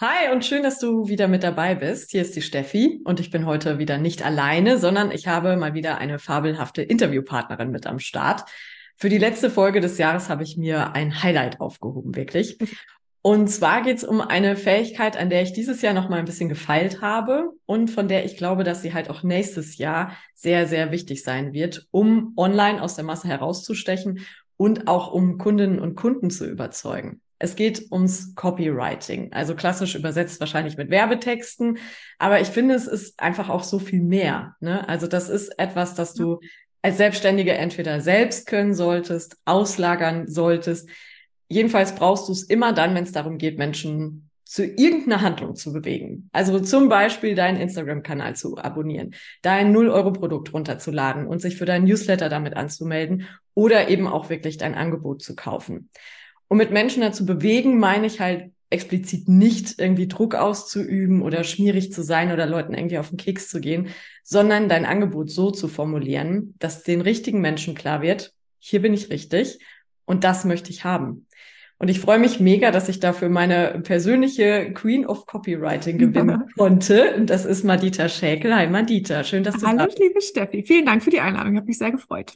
Hi und schön, dass du wieder mit dabei bist. Hier ist die Steffi und ich bin heute wieder nicht alleine, sondern ich habe mal wieder eine fabelhafte Interviewpartnerin mit am Start. Für die letzte Folge des Jahres habe ich mir ein Highlight aufgehoben, wirklich. Und zwar geht es um eine Fähigkeit, an der ich dieses Jahr noch mal ein bisschen gefeilt habe und von der ich glaube, dass sie halt auch nächstes Jahr sehr, sehr wichtig sein wird, um online aus der Masse herauszustechen und auch um Kundinnen und Kunden zu überzeugen. Es geht ums Copywriting, also klassisch übersetzt wahrscheinlich mit Werbetexten, aber ich finde, es ist einfach auch so viel mehr. Ne? Also das ist etwas, das du als Selbstständige entweder selbst können solltest, auslagern solltest, Jedenfalls brauchst du es immer dann, wenn es darum geht, Menschen zu irgendeiner Handlung zu bewegen. Also zum Beispiel deinen Instagram-Kanal zu abonnieren, dein 0-Euro-Produkt runterzuladen und sich für deinen Newsletter damit anzumelden oder eben auch wirklich dein Angebot zu kaufen. Um mit Menschen dazu bewegen, meine ich halt explizit nicht irgendwie Druck auszuüben oder schmierig zu sein oder Leuten irgendwie auf den Keks zu gehen, sondern dein Angebot so zu formulieren, dass den richtigen Menschen klar wird, hier bin ich richtig und das möchte ich haben. Und ich freue mich mega, dass ich dafür meine persönliche Queen of Copywriting gewinnen konnte. Und das ist Madita Schäkel. Hi Madita, schön, dass du Hallo, da bist. liebe Steffi. Vielen Dank für die Einladung. Ich habe mich sehr gefreut.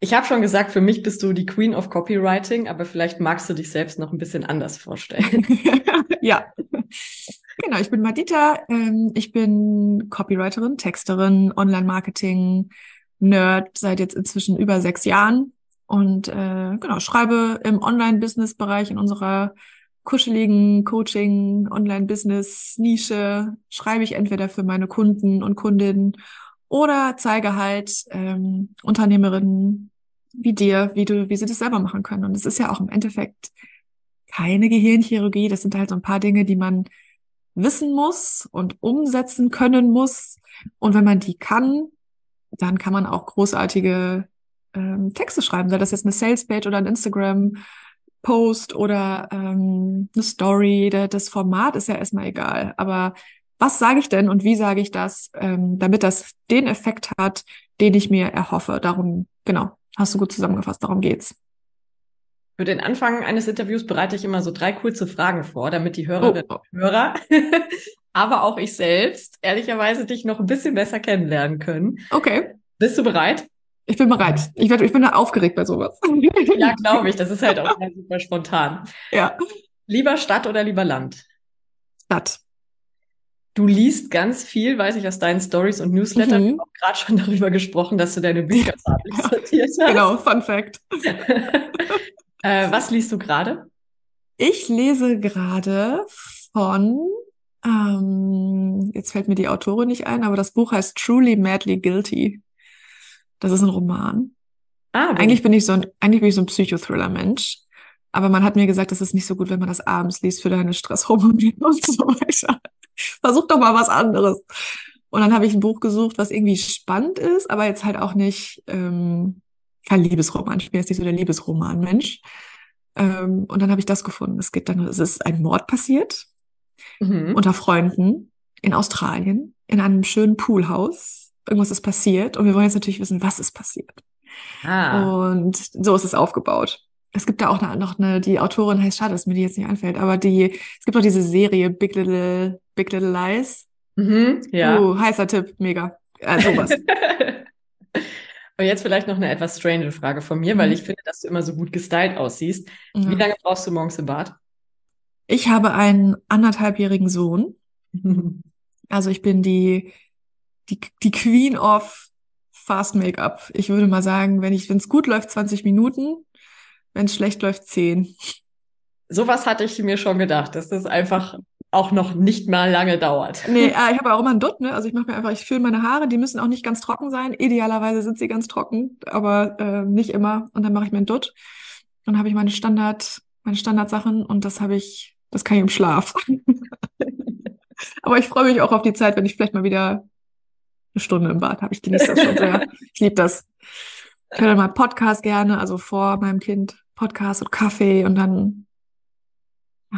Ich habe schon gesagt, für mich bist du die Queen of Copywriting, aber vielleicht magst du dich selbst noch ein bisschen anders vorstellen. ja. Genau, ich bin Madita. Ähm, ich bin Copywriterin, Texterin, Online-Marketing, Nerd seit jetzt inzwischen über sechs Jahren und äh, genau, schreibe im Online-Business-Bereich in unserer kuscheligen Coaching, Online-Business-Nische, schreibe ich entweder für meine Kunden und Kundinnen oder zeige halt ähm, Unternehmerinnen wie dir, wie du, wie sie das selber machen können. Und es ist ja auch im Endeffekt keine Gehirnchirurgie. Das sind halt so ein paar Dinge, die man wissen muss und umsetzen können muss. Und wenn man die kann, dann kann man auch großartige ähm, Texte schreiben, sei das jetzt eine Sales-Page oder ein Instagram-Post oder ähm, eine Story. Das Format ist ja erstmal egal. Aber was sage ich denn und wie sage ich das, ähm, damit das den Effekt hat, den ich mir erhoffe? Darum, genau, hast du gut zusammengefasst, darum geht's. Für den Anfang eines Interviews bereite ich immer so drei kurze Fragen vor, damit die Hörerinnen oh. und Hörer, aber auch ich selbst, ehrlicherweise dich noch ein bisschen besser kennenlernen können. Okay. Bist du bereit? Ich bin bereit. Ich, werd, ich bin da aufgeregt bei sowas. Ja, glaube ich. Das ist halt auch super spontan. Ja. Lieber Stadt oder lieber Land? Stadt. Du liest ganz viel, weiß ich aus deinen Stories und Newslettern. Mhm. Wir haben gerade schon darüber gesprochen, dass du deine Bücher farblich sortiert hast. Genau, Fun Fact. äh, was liest du gerade? Ich lese gerade von, ähm, jetzt fällt mir die Autorin nicht ein, aber das Buch heißt Truly Madly Guilty. Das ist ein Roman. Ah, eigentlich bin ich so ein, eigentlich bin ich so ein Psychothriller-Mensch. Aber man hat mir gesagt, das ist nicht so gut, wenn man das abends liest für deine Stresshormone und so weiter. Versuch doch mal was anderes. Und dann habe ich ein Buch gesucht, was irgendwie spannend ist, aber jetzt halt auch nicht ähm, kein Liebesroman. Ich bin jetzt nicht so der Liebesroman-Mensch. Ähm, und dann habe ich das gefunden. Es geht dann, es ist ein Mord passiert mhm. unter Freunden in Australien in einem schönen Poolhaus irgendwas ist passiert und wir wollen jetzt natürlich wissen, was ist passiert. Ah. Und so ist es aufgebaut. Es gibt da auch noch eine, die Autorin heißt, schade, dass mir die jetzt nicht einfällt, aber die, es gibt auch diese Serie Big Little, Big Little Lies. Mhm, ja. Uh, heißer Tipp, mega. Äh, sowas. Und jetzt vielleicht noch eine etwas strange Frage von mir, mhm. weil ich finde, dass du immer so gut gestylt aussiehst. Mhm. Wie lange brauchst du morgens im Bad? Ich habe einen anderthalbjährigen Sohn. Also ich bin die die, die Queen of Fast Make-up. Ich würde mal sagen, wenn ich, wenn es gut läuft, 20 Minuten, wenn es schlecht läuft, 10. Sowas hatte ich mir schon gedacht, dass das einfach auch noch nicht mal lange dauert. Nee, äh, ich habe auch immer einen Dutt, ne? Also ich mache mir einfach, ich fühle meine Haare, die müssen auch nicht ganz trocken sein. Idealerweise sind sie ganz trocken, aber äh, nicht immer. Und dann mache ich mir einen Dutt. Dann habe ich meine Standard, meine Standardsachen und das habe ich Das kann ich im Schlaf. Aber ich freue mich auch auf die Zeit, wenn ich vielleicht mal wieder eine Stunde im Bad habe. Ich genieße das schon sehr. Ich liebe das. Ich höre mal Podcast gerne, also vor meinem Kind Podcast und Kaffee und dann.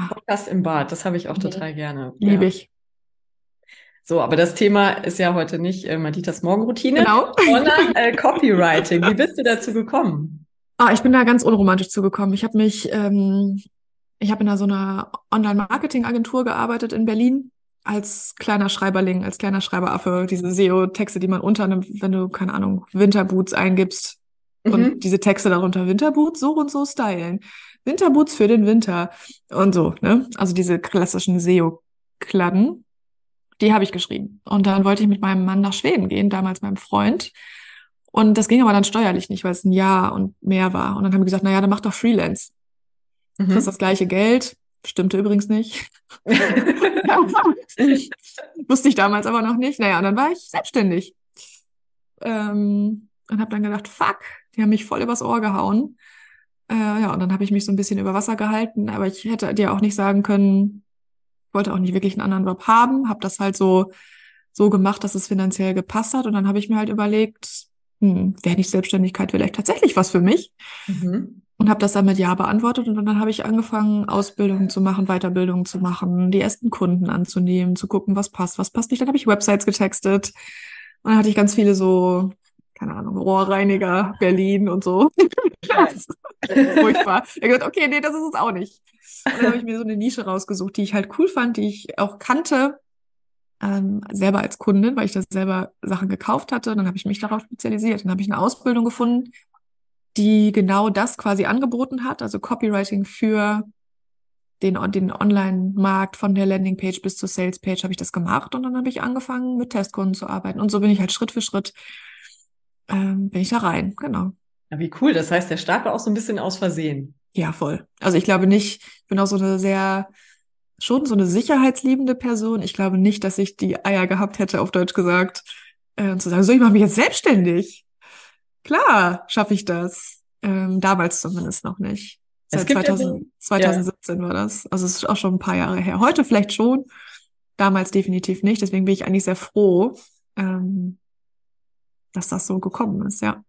Podcast im Bad, das habe ich auch total gerne. Liebe ja. ich. So, aber das Thema ist ja heute nicht äh, Maditas Morgenroutine, genau. sondern äh, Copywriting. Wie bist du dazu gekommen? Ah, ich bin da ganz unromantisch zugekommen. Ich habe mich, ähm, ich habe in so einer Online-Marketing-Agentur gearbeitet in Berlin als kleiner Schreiberling, als kleiner Schreiberaffe, diese SEO-Texte, die man unternimmt, wenn du, keine Ahnung, Winterboots eingibst mhm. und diese Texte darunter Winterboots so und so stylen. Winterboots für den Winter und so, ne? Also diese klassischen SEO-Kladden, die habe ich geschrieben. Und dann wollte ich mit meinem Mann nach Schweden gehen, damals meinem Freund. Und das ging aber dann steuerlich nicht, weil es ein Jahr und mehr war. Und dann haben wir gesagt, na ja, dann mach doch Freelance. Mhm. Das ist das gleiche Geld, Stimmte übrigens nicht. Wusste ich damals aber noch nicht. Naja, und dann war ich selbstständig. Ähm, und habe dann gedacht, fuck, die haben mich voll übers Ohr gehauen. Äh, ja, und dann habe ich mich so ein bisschen über Wasser gehalten, aber ich hätte dir auch nicht sagen können, wollte auch nicht wirklich einen anderen Job haben, habe das halt so so gemacht, dass es finanziell gepasst hat und dann habe ich mir halt überlegt, hm, wäre nicht Selbstständigkeit vielleicht tatsächlich was für mich? Mhm und habe das dann mit Ja beantwortet und dann habe ich angefangen, Ausbildungen zu machen, Weiterbildungen zu machen, die ersten Kunden anzunehmen, zu gucken, was passt, was passt nicht. Dann habe ich Websites getextet und dann hatte ich ganz viele so, keine Ahnung, Rohrreiniger, Berlin und so. Furchtbar. Ich habe gesagt, okay, nee, das ist es auch nicht. Und dann habe ich mir so eine Nische rausgesucht, die ich halt cool fand, die ich auch kannte, ähm, selber als Kundin, weil ich da selber Sachen gekauft hatte. Dann habe ich mich darauf spezialisiert. Dann habe ich eine Ausbildung gefunden, die genau das quasi angeboten hat, also Copywriting für den, den Online-Markt von der Landingpage bis zur Salespage habe ich das gemacht und dann habe ich angefangen mit Testkunden zu arbeiten und so bin ich halt Schritt für Schritt ähm, bin ich da rein, genau. Ja, wie cool. Das heißt, der Start war auch so ein bisschen aus Versehen. Ja, voll. Also ich glaube nicht, ich bin auch so eine sehr, schon so eine sicherheitsliebende Person. Ich glaube nicht, dass ich die Eier gehabt hätte, auf Deutsch gesagt, äh, zu sagen, so, ich mache mich jetzt selbstständig. Klar, schaffe ich das. Ähm, damals zumindest noch nicht. Seit 2000, ja 2017 ja. war das. Also es ist auch schon ein paar Jahre her. Heute vielleicht schon, damals definitiv nicht. Deswegen bin ich eigentlich sehr froh, ähm, dass das so gekommen ist, ja.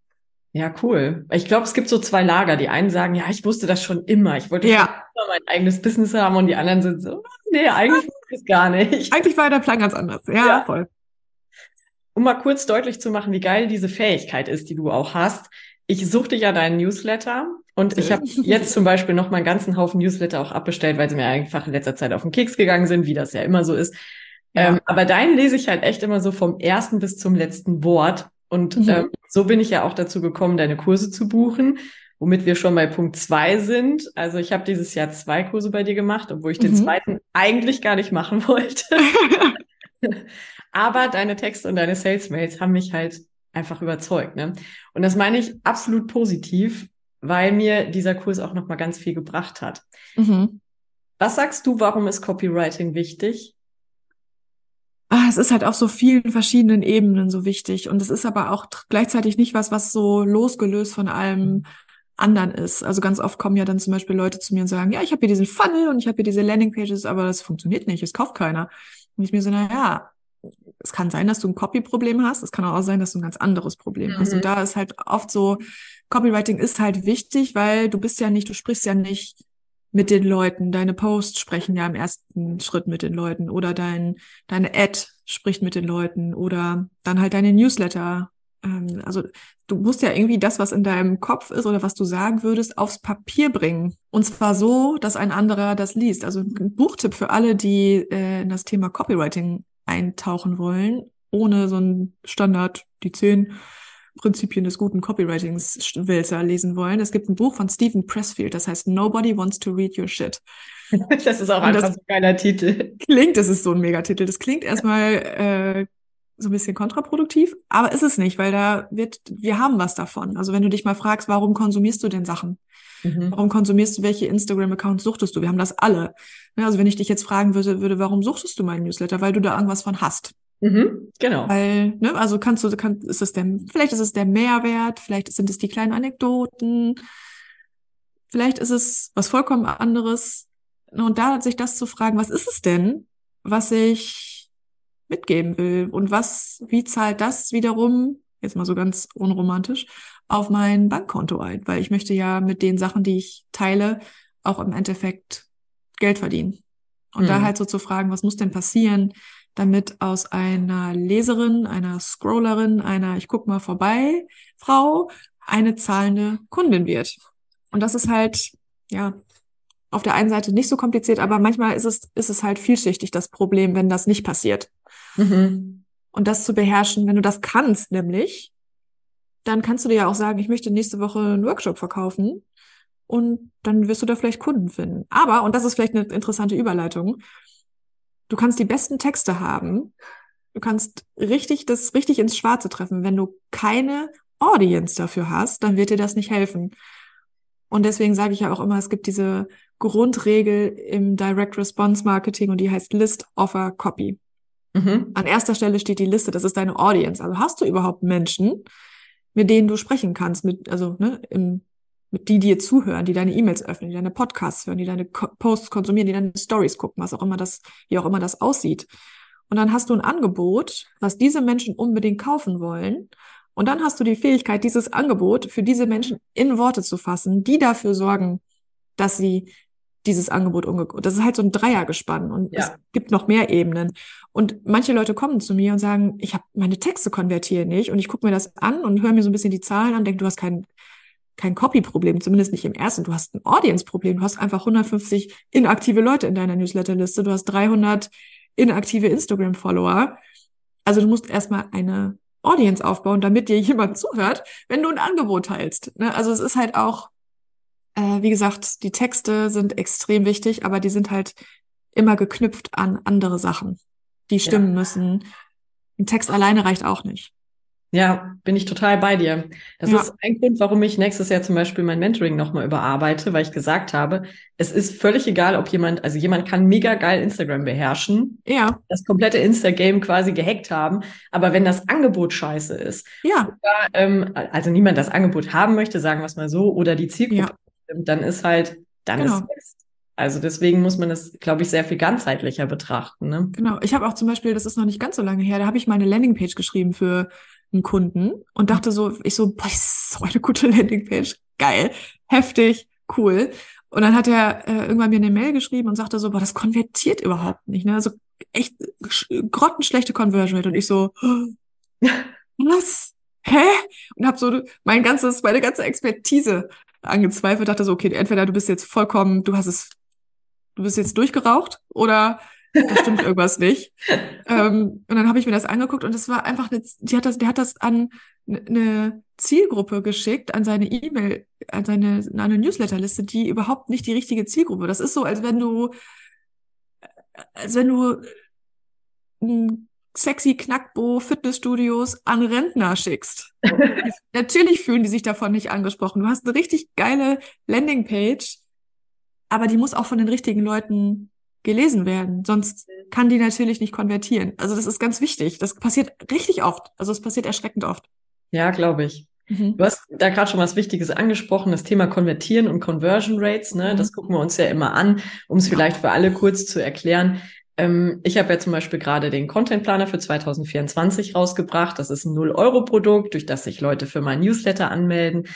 Ja, cool. Ich glaube, es gibt so zwei Lager. Die einen sagen, ja, ich wusste das schon immer. Ich wollte ja. immer mein eigenes Business haben. Und die anderen sind so, nee, eigentlich ist es gar nicht. Eigentlich war der Plan ganz anders. Ja, ja. voll um mal kurz deutlich zu machen, wie geil diese Fähigkeit ist, die du auch hast. Ich suchte ja deinen Newsletter und ich habe jetzt zum Beispiel noch mal einen ganzen Haufen Newsletter auch abbestellt, weil sie mir einfach in letzter Zeit auf den Keks gegangen sind, wie das ja immer so ist. Ja. Ähm, aber deinen lese ich halt echt immer so vom ersten bis zum letzten Wort. Und mhm. ähm, so bin ich ja auch dazu gekommen, deine Kurse zu buchen, womit wir schon bei Punkt zwei sind. Also ich habe dieses Jahr zwei Kurse bei dir gemacht, obwohl ich mhm. den zweiten eigentlich gar nicht machen wollte. Aber deine Texte und deine Sales-Mails haben mich halt einfach überzeugt. Ne? Und das meine ich absolut positiv, weil mir dieser Kurs auch nochmal ganz viel gebracht hat. Mhm. Was sagst du, warum ist Copywriting wichtig? Ah, es ist halt auf so vielen verschiedenen Ebenen so wichtig. Und es ist aber auch gleichzeitig nicht was, was so losgelöst von allem anderen ist. Also ganz oft kommen ja dann zum Beispiel Leute zu mir und sagen, ja, ich habe hier diesen Funnel und ich habe hier diese Landingpages, aber das funktioniert nicht, es kauft keiner. Und ich mir so, na ja, es kann sein, dass du ein Copy-Problem hast. Es kann auch sein, dass du ein ganz anderes Problem mhm. hast. Und mhm. da ist halt oft so, Copywriting ist halt wichtig, weil du bist ja nicht, du sprichst ja nicht mit den Leuten. Deine Posts sprechen ja im ersten Schritt mit den Leuten oder dein, deine Ad spricht mit den Leuten oder dann halt deine Newsletter. Ähm, also du musst ja irgendwie das, was in deinem Kopf ist oder was du sagen würdest, aufs Papier bringen. Und zwar so, dass ein anderer das liest. Also ein Buchtipp für alle, die äh, in das Thema Copywriting eintauchen wollen, ohne so ein Standard, die zehn Prinzipien des guten Copywritings Wälzer lesen wollen. Es gibt ein Buch von Stephen Pressfield, das heißt Nobody Wants to Read Your Shit. Das ist auch Und einfach so ein geiler Titel. Klingt, das ist so ein Megatitel. Das klingt erstmal äh, so ein bisschen kontraproduktiv, aber ist es nicht, weil da wird, wir haben was davon. Also wenn du dich mal fragst, warum konsumierst du denn Sachen? Mhm. Warum konsumierst du, welche Instagram-Accounts suchtest du? Wir haben das alle. Ja, also wenn ich dich jetzt fragen würde, würde, warum suchtest du meinen Newsletter? Weil du da irgendwas von hast. Mhm, genau. Weil, ne, also kannst du, kann, ist es der, vielleicht ist es der Mehrwert, vielleicht sind es die kleinen Anekdoten, vielleicht ist es was vollkommen anderes. Und da sich das zu fragen, was ist es denn, was ich mitgeben will und was, wie zahlt das wiederum, jetzt mal so ganz unromantisch, auf mein Bankkonto ein, weil ich möchte ja mit den Sachen, die ich teile, auch im Endeffekt Geld verdienen. Und mhm. da halt so zu fragen, was muss denn passieren, damit aus einer Leserin, einer Scrollerin, einer ich guck mal vorbei Frau eine zahlende Kundin wird. Und das ist halt, ja, auf der einen Seite nicht so kompliziert, aber manchmal ist es, ist es halt vielschichtig, das Problem, wenn das nicht passiert. Mhm. Und das zu beherrschen, wenn du das kannst, nämlich, dann kannst du dir ja auch sagen, ich möchte nächste Woche einen Workshop verkaufen und dann wirst du da vielleicht Kunden finden. Aber, und das ist vielleicht eine interessante Überleitung, du kannst die besten Texte haben, du kannst richtig das richtig ins Schwarze treffen. Wenn du keine Audience dafür hast, dann wird dir das nicht helfen. Und deswegen sage ich ja auch immer, es gibt diese Grundregel im Direct Response Marketing und die heißt List Offer Copy. Mhm. An erster Stelle steht die Liste, das ist deine Audience. Also hast du überhaupt Menschen, mit denen du sprechen kannst, mit, also ne, im, die dir zuhören, die deine E-Mails öffnen, die deine Podcasts hören, die deine Ko Posts konsumieren, die deine Stories gucken, was auch immer das, wie auch immer das aussieht. Und dann hast du ein Angebot, was diese Menschen unbedingt kaufen wollen. Und dann hast du die Fähigkeit, dieses Angebot für diese Menschen in Worte zu fassen, die dafür sorgen, dass sie dieses Angebot umgekommen. Das ist halt so ein Dreiergespann und ja. es gibt noch mehr Ebenen. Und manche Leute kommen zu mir und sagen, ich habe meine Texte konvertieren nicht und ich gucke mir das an und höre mir so ein bisschen die Zahlen an, denke, du hast kein kein Copy-Problem, zumindest nicht im ersten. Du hast ein Audience-Problem. Du hast einfach 150 inaktive Leute in deiner Newsletter-Liste. Du hast 300 inaktive Instagram-Follower. Also du musst erstmal eine Audience aufbauen, damit dir jemand zuhört, wenn du ein Angebot teilst. Ne? Also es ist halt auch äh, wie gesagt, die Texte sind extrem wichtig, aber die sind halt immer geknüpft an andere Sachen, die stimmen ja. müssen. Ein Text alleine reicht auch nicht. Ja, bin ich total bei dir. Das ja. ist ein Grund, warum ich nächstes Jahr zum Beispiel mein Mentoring nochmal überarbeite, weil ich gesagt habe, es ist völlig egal, ob jemand, also jemand kann mega geil Instagram beherrschen, ja. das komplette Instagame quasi gehackt haben, aber wenn das Angebot scheiße ist, ja. Oder, ähm, also niemand das Angebot haben möchte, sagen wir es mal so, oder die Zielgruppe ja dann ist halt, dann genau. ist Mist. Also deswegen muss man das, glaube ich, sehr viel ganzheitlicher betrachten. Ne? Genau. Ich habe auch zum Beispiel, das ist noch nicht ganz so lange her, da habe ich meine Landingpage geschrieben für einen Kunden und dachte so, ich so, boah, ist so eine gute Landingpage. Geil, heftig, cool. Und dann hat er äh, irgendwann mir eine Mail geschrieben und sagte so, boah, das konvertiert überhaupt nicht. Ne? Also echt grottenschlechte Conversion Rate. Und ich so, was? Hä? Und habe so mein ganzes, meine ganze Expertise angezweifelt, dachte so, okay, entweder du bist jetzt vollkommen, du hast es, du bist jetzt durchgeraucht oder da stimmt irgendwas nicht. Ähm, und dann habe ich mir das angeguckt und es war einfach eine, die hat das, der hat das an eine Zielgruppe geschickt, an seine E-Mail, an seine, an eine Newsletterliste, die überhaupt nicht die richtige Zielgruppe. Das ist so, als wenn du, als wenn du ein sexy Knackbo Fitnessstudios an Rentner schickst. Natürlich fühlen die sich davon nicht angesprochen. Du hast eine richtig geile Landingpage, aber die muss auch von den richtigen Leuten gelesen werden. Sonst kann die natürlich nicht konvertieren. Also das ist ganz wichtig. Das passiert richtig oft. Also es passiert erschreckend oft. Ja, glaube ich. Mhm. Du hast da gerade schon was Wichtiges angesprochen, das Thema Konvertieren und Conversion Rates. Ne? Mhm. Das gucken wir uns ja immer an, um es vielleicht für alle kurz zu erklären. Ähm, ich habe ja zum Beispiel gerade den Content Planer für 2024 rausgebracht. Das ist ein 0-Euro-Produkt, durch das sich Leute für mein Newsletter anmelden.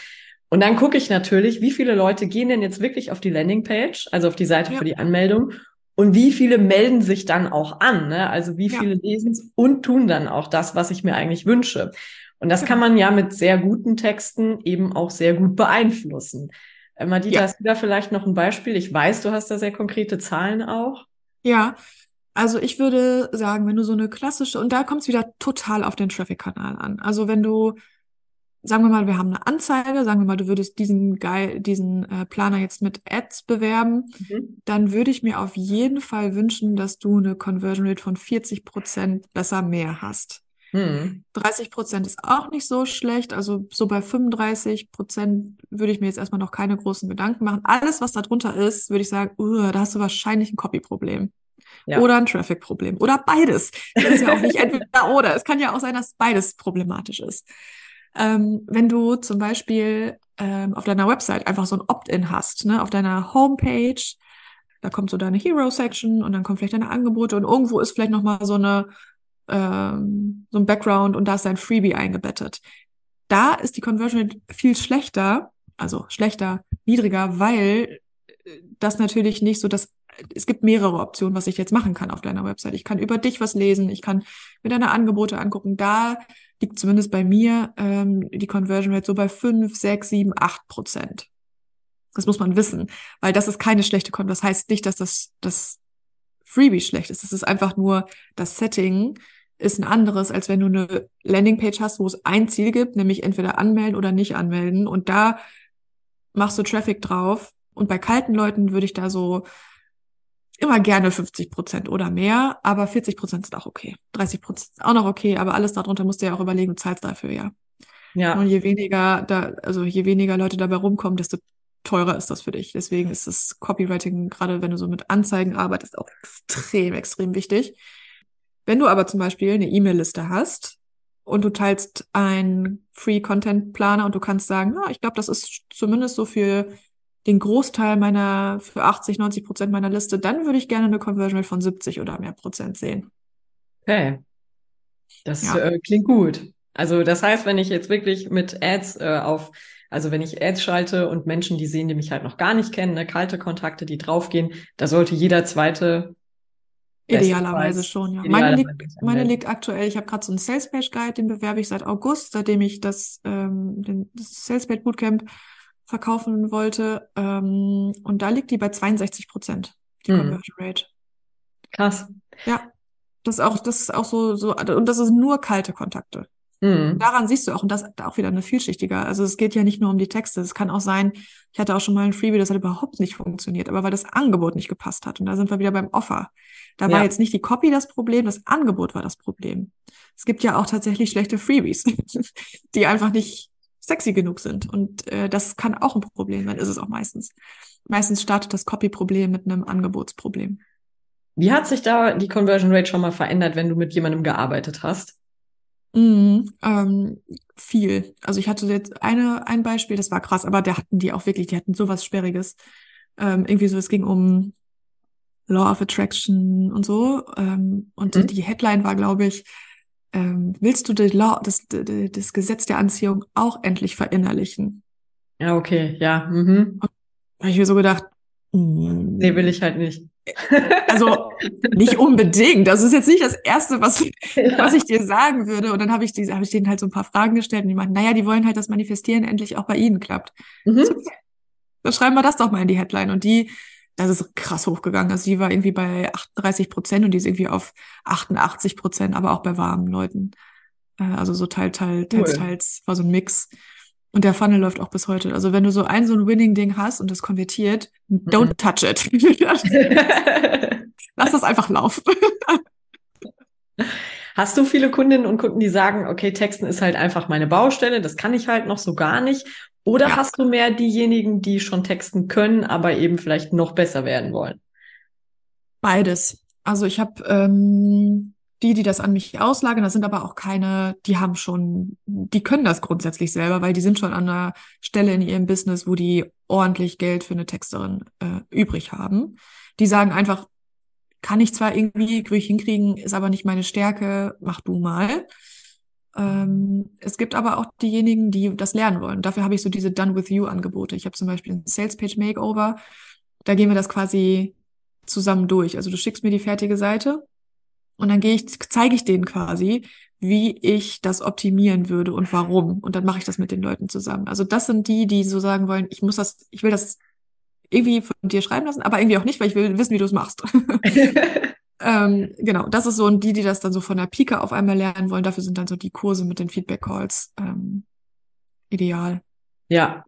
Und dann gucke ich natürlich, wie viele Leute gehen denn jetzt wirklich auf die Landingpage, also auf die Seite ja. für die Anmeldung und wie viele melden sich dann auch an. Ne? Also wie viele ja. lesen es und tun dann auch das, was ich mir eigentlich wünsche. Und das kann man ja mit sehr guten Texten eben auch sehr gut beeinflussen. Äh, Madita, ja. hast du da vielleicht noch ein Beispiel? Ich weiß, du hast da sehr konkrete Zahlen auch. Ja, also ich würde sagen, wenn du so eine klassische, und da kommt es wieder total auf den Traffic-Kanal an. Also wenn du, sagen wir mal, wir haben eine Anzeige, sagen wir mal, du würdest diesen geil, diesen äh, Planer jetzt mit Ads bewerben, mhm. dann würde ich mir auf jeden Fall wünschen, dass du eine Conversion Rate von 40 Prozent besser mehr hast. Mhm. 30 Prozent ist auch nicht so schlecht. Also so bei 35 Prozent würde ich mir jetzt erstmal noch keine großen Gedanken machen. Alles, was da drunter ist, würde ich sagen, uh, da hast du wahrscheinlich ein Copy-Problem ja. oder ein Traffic-Problem oder beides. Das ist ja auch nicht entweder oder. Es kann ja auch sein, dass beides problematisch ist. Ähm, wenn du zum Beispiel ähm, auf deiner Website einfach so ein Opt-in hast, ne, auf deiner Homepage, Da kommt so deine Hero-Section und dann kommt vielleicht deine Angebote und irgendwo ist vielleicht nochmal so eine, ähm, so ein Background und da ist dein Freebie eingebettet. Da ist die Conversion viel schlechter, also schlechter, niedriger, weil äh, das natürlich nicht so das es gibt mehrere Optionen, was ich jetzt machen kann auf deiner Website. Ich kann über dich was lesen, ich kann mir deine Angebote angucken. Da liegt zumindest bei mir ähm, die Conversion Rate so bei fünf, sechs, sieben, acht Prozent. Das muss man wissen, weil das ist keine schlechte Conversion. Das heißt nicht, dass das, das Freebie schlecht ist. Das ist einfach nur das Setting ist ein anderes, als wenn du eine Landingpage hast, wo es ein Ziel gibt, nämlich entweder anmelden oder nicht anmelden. Und da machst du Traffic drauf. Und bei kalten Leuten würde ich da so immer gerne 50 Prozent oder mehr, aber 40 Prozent ist auch okay. 30 Prozent ist auch noch okay, aber alles darunter musst du ja auch überlegen, du zahlst dafür ja. Ja. Und je weniger da, also je weniger Leute dabei rumkommen, desto teurer ist das für dich. Deswegen ist das Copywriting, gerade wenn du so mit Anzeigen arbeitest, auch extrem, extrem wichtig. Wenn du aber zum Beispiel eine E-Mail-Liste hast und du teilst einen Free-Content-Planer und du kannst sagen, na, ich glaube, das ist zumindest so für den Großteil meiner, für 80, 90 Prozent meiner Liste, dann würde ich gerne eine Conversion Rate von 70 oder mehr Prozent sehen. Okay. Das ja. äh, klingt gut. Also das heißt, wenn ich jetzt wirklich mit Ads äh, auf, also wenn ich Ads schalte und Menschen, die sehen, die mich halt noch gar nicht kennen, ne, kalte Kontakte, die draufgehen, da sollte jeder zweite Idealerweise schon, ja. Idealerweise meine, liegt, meine liegt aktuell, ich habe gerade so einen Sales Page Guide, den bewerbe ich seit August, seitdem ich das, ähm, den, das Sales Page Bootcamp verkaufen wollte. Ähm, und da liegt die bei 62 Prozent, die hm. Conversion Rate. Krass. Ja. Das ist auch, das ist auch so, so, und das ist nur kalte Kontakte. Mhm. Daran siehst du auch, und das ist auch wieder eine vielschichtiger. Also es geht ja nicht nur um die Texte. Es kann auch sein, ich hatte auch schon mal ein Freebie, das hat überhaupt nicht funktioniert, aber weil das Angebot nicht gepasst hat. Und da sind wir wieder beim Offer. Da ja. war jetzt nicht die Copy das Problem, das Angebot war das Problem. Es gibt ja auch tatsächlich schlechte Freebies, die einfach nicht sexy genug sind. Und äh, das kann auch ein Problem sein, ist es auch meistens. Meistens startet das Copy-Problem mit einem Angebotsproblem. Wie hat sich da die Conversion Rate schon mal verändert, wenn du mit jemandem gearbeitet hast? Mm, ähm, viel. Also ich hatte jetzt eine, ein Beispiel, das war krass, aber da hatten die auch wirklich, die hatten sowas Sperriges. Ähm, irgendwie so, es ging um Law of Attraction und so. Ähm, und mhm. die Headline war, glaube ich, ähm, willst du Law, das, das Gesetz der Anziehung auch endlich verinnerlichen? Ja, okay, ja. Mhm. Und habe ich mir so gedacht, mm, nee, will ich halt nicht. Also nicht unbedingt. Das ist jetzt nicht das Erste, was, ja. was ich dir sagen würde. Und dann habe ich, die, hab ich denen halt so ein paar Fragen gestellt und die meinten, naja, die wollen halt, dass Manifestieren endlich auch bei ihnen klappt. Mhm. So, dann schreiben wir das doch mal in die Headline. Und die das ist krass hochgegangen. Also die war irgendwie bei 38 Prozent und die ist irgendwie auf 88 Prozent, aber auch bei warmen Leuten. Äh, also so teil, teil, teils, cool. teils, war so ein Mix. Und der Funnel läuft auch bis heute. Also wenn du so ein so ein Winning-Ding hast und das konvertiert, mhm. don't touch it. Lass das einfach laufen. Hast du viele Kundinnen und Kunden, die sagen, okay, Texten ist halt einfach meine Baustelle, das kann ich halt noch so gar nicht? Oder ja. hast du mehr diejenigen, die schon texten können, aber eben vielleicht noch besser werden wollen? Beides. Also ich habe ähm, die, die das an mich auslagern, das sind aber auch keine, die haben schon, die können das grundsätzlich selber, weil die sind schon an einer Stelle in ihrem Business, wo die ordentlich Geld für eine Texterin äh, übrig haben. Die sagen einfach, kann ich zwar irgendwie durch hinkriegen, ist aber nicht meine Stärke, mach du mal. Ähm, es gibt aber auch diejenigen, die das lernen wollen. Dafür habe ich so diese Done with You Angebote. Ich habe zum Beispiel ein Sales Page Makeover. Da gehen wir das quasi zusammen durch. Also du schickst mir die fertige Seite und dann gehe ich, zeige ich denen quasi, wie ich das optimieren würde und warum. Und dann mache ich das mit den Leuten zusammen. Also das sind die, die so sagen wollen, ich muss das, ich will das irgendwie von dir schreiben lassen, aber irgendwie auch nicht, weil ich will wissen, wie du es machst. ähm, genau, das ist so, und die, die das dann so von der Pike auf einmal lernen wollen, dafür sind dann so die Kurse mit den Feedback-Calls ähm, ideal. Ja,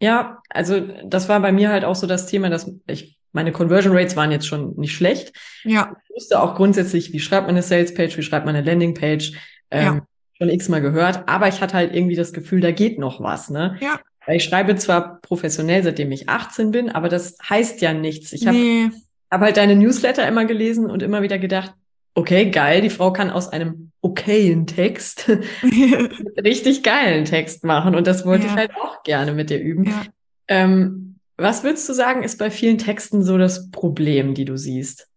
ja, also das war bei mir halt auch so das Thema, dass ich meine Conversion Rates waren jetzt schon nicht schlecht. Ja. Ich wusste auch grundsätzlich, wie schreibt man eine Sales Page, wie schreibt man eine Landing Page. Ähm, ja. Schon x-mal gehört, aber ich hatte halt irgendwie das Gefühl, da geht noch was, ne? Ja. Ich schreibe zwar professionell, seitdem ich 18 bin, aber das heißt ja nichts. Ich habe nee. Hab halt deine Newsletter immer gelesen und immer wieder gedacht, okay, geil, die Frau kann aus einem okayen Text richtig geilen Text machen und das wollte ja. ich halt auch gerne mit dir üben. Ja. Ähm, Was würdest du sagen, ist bei vielen Texten so das Problem, die du siehst?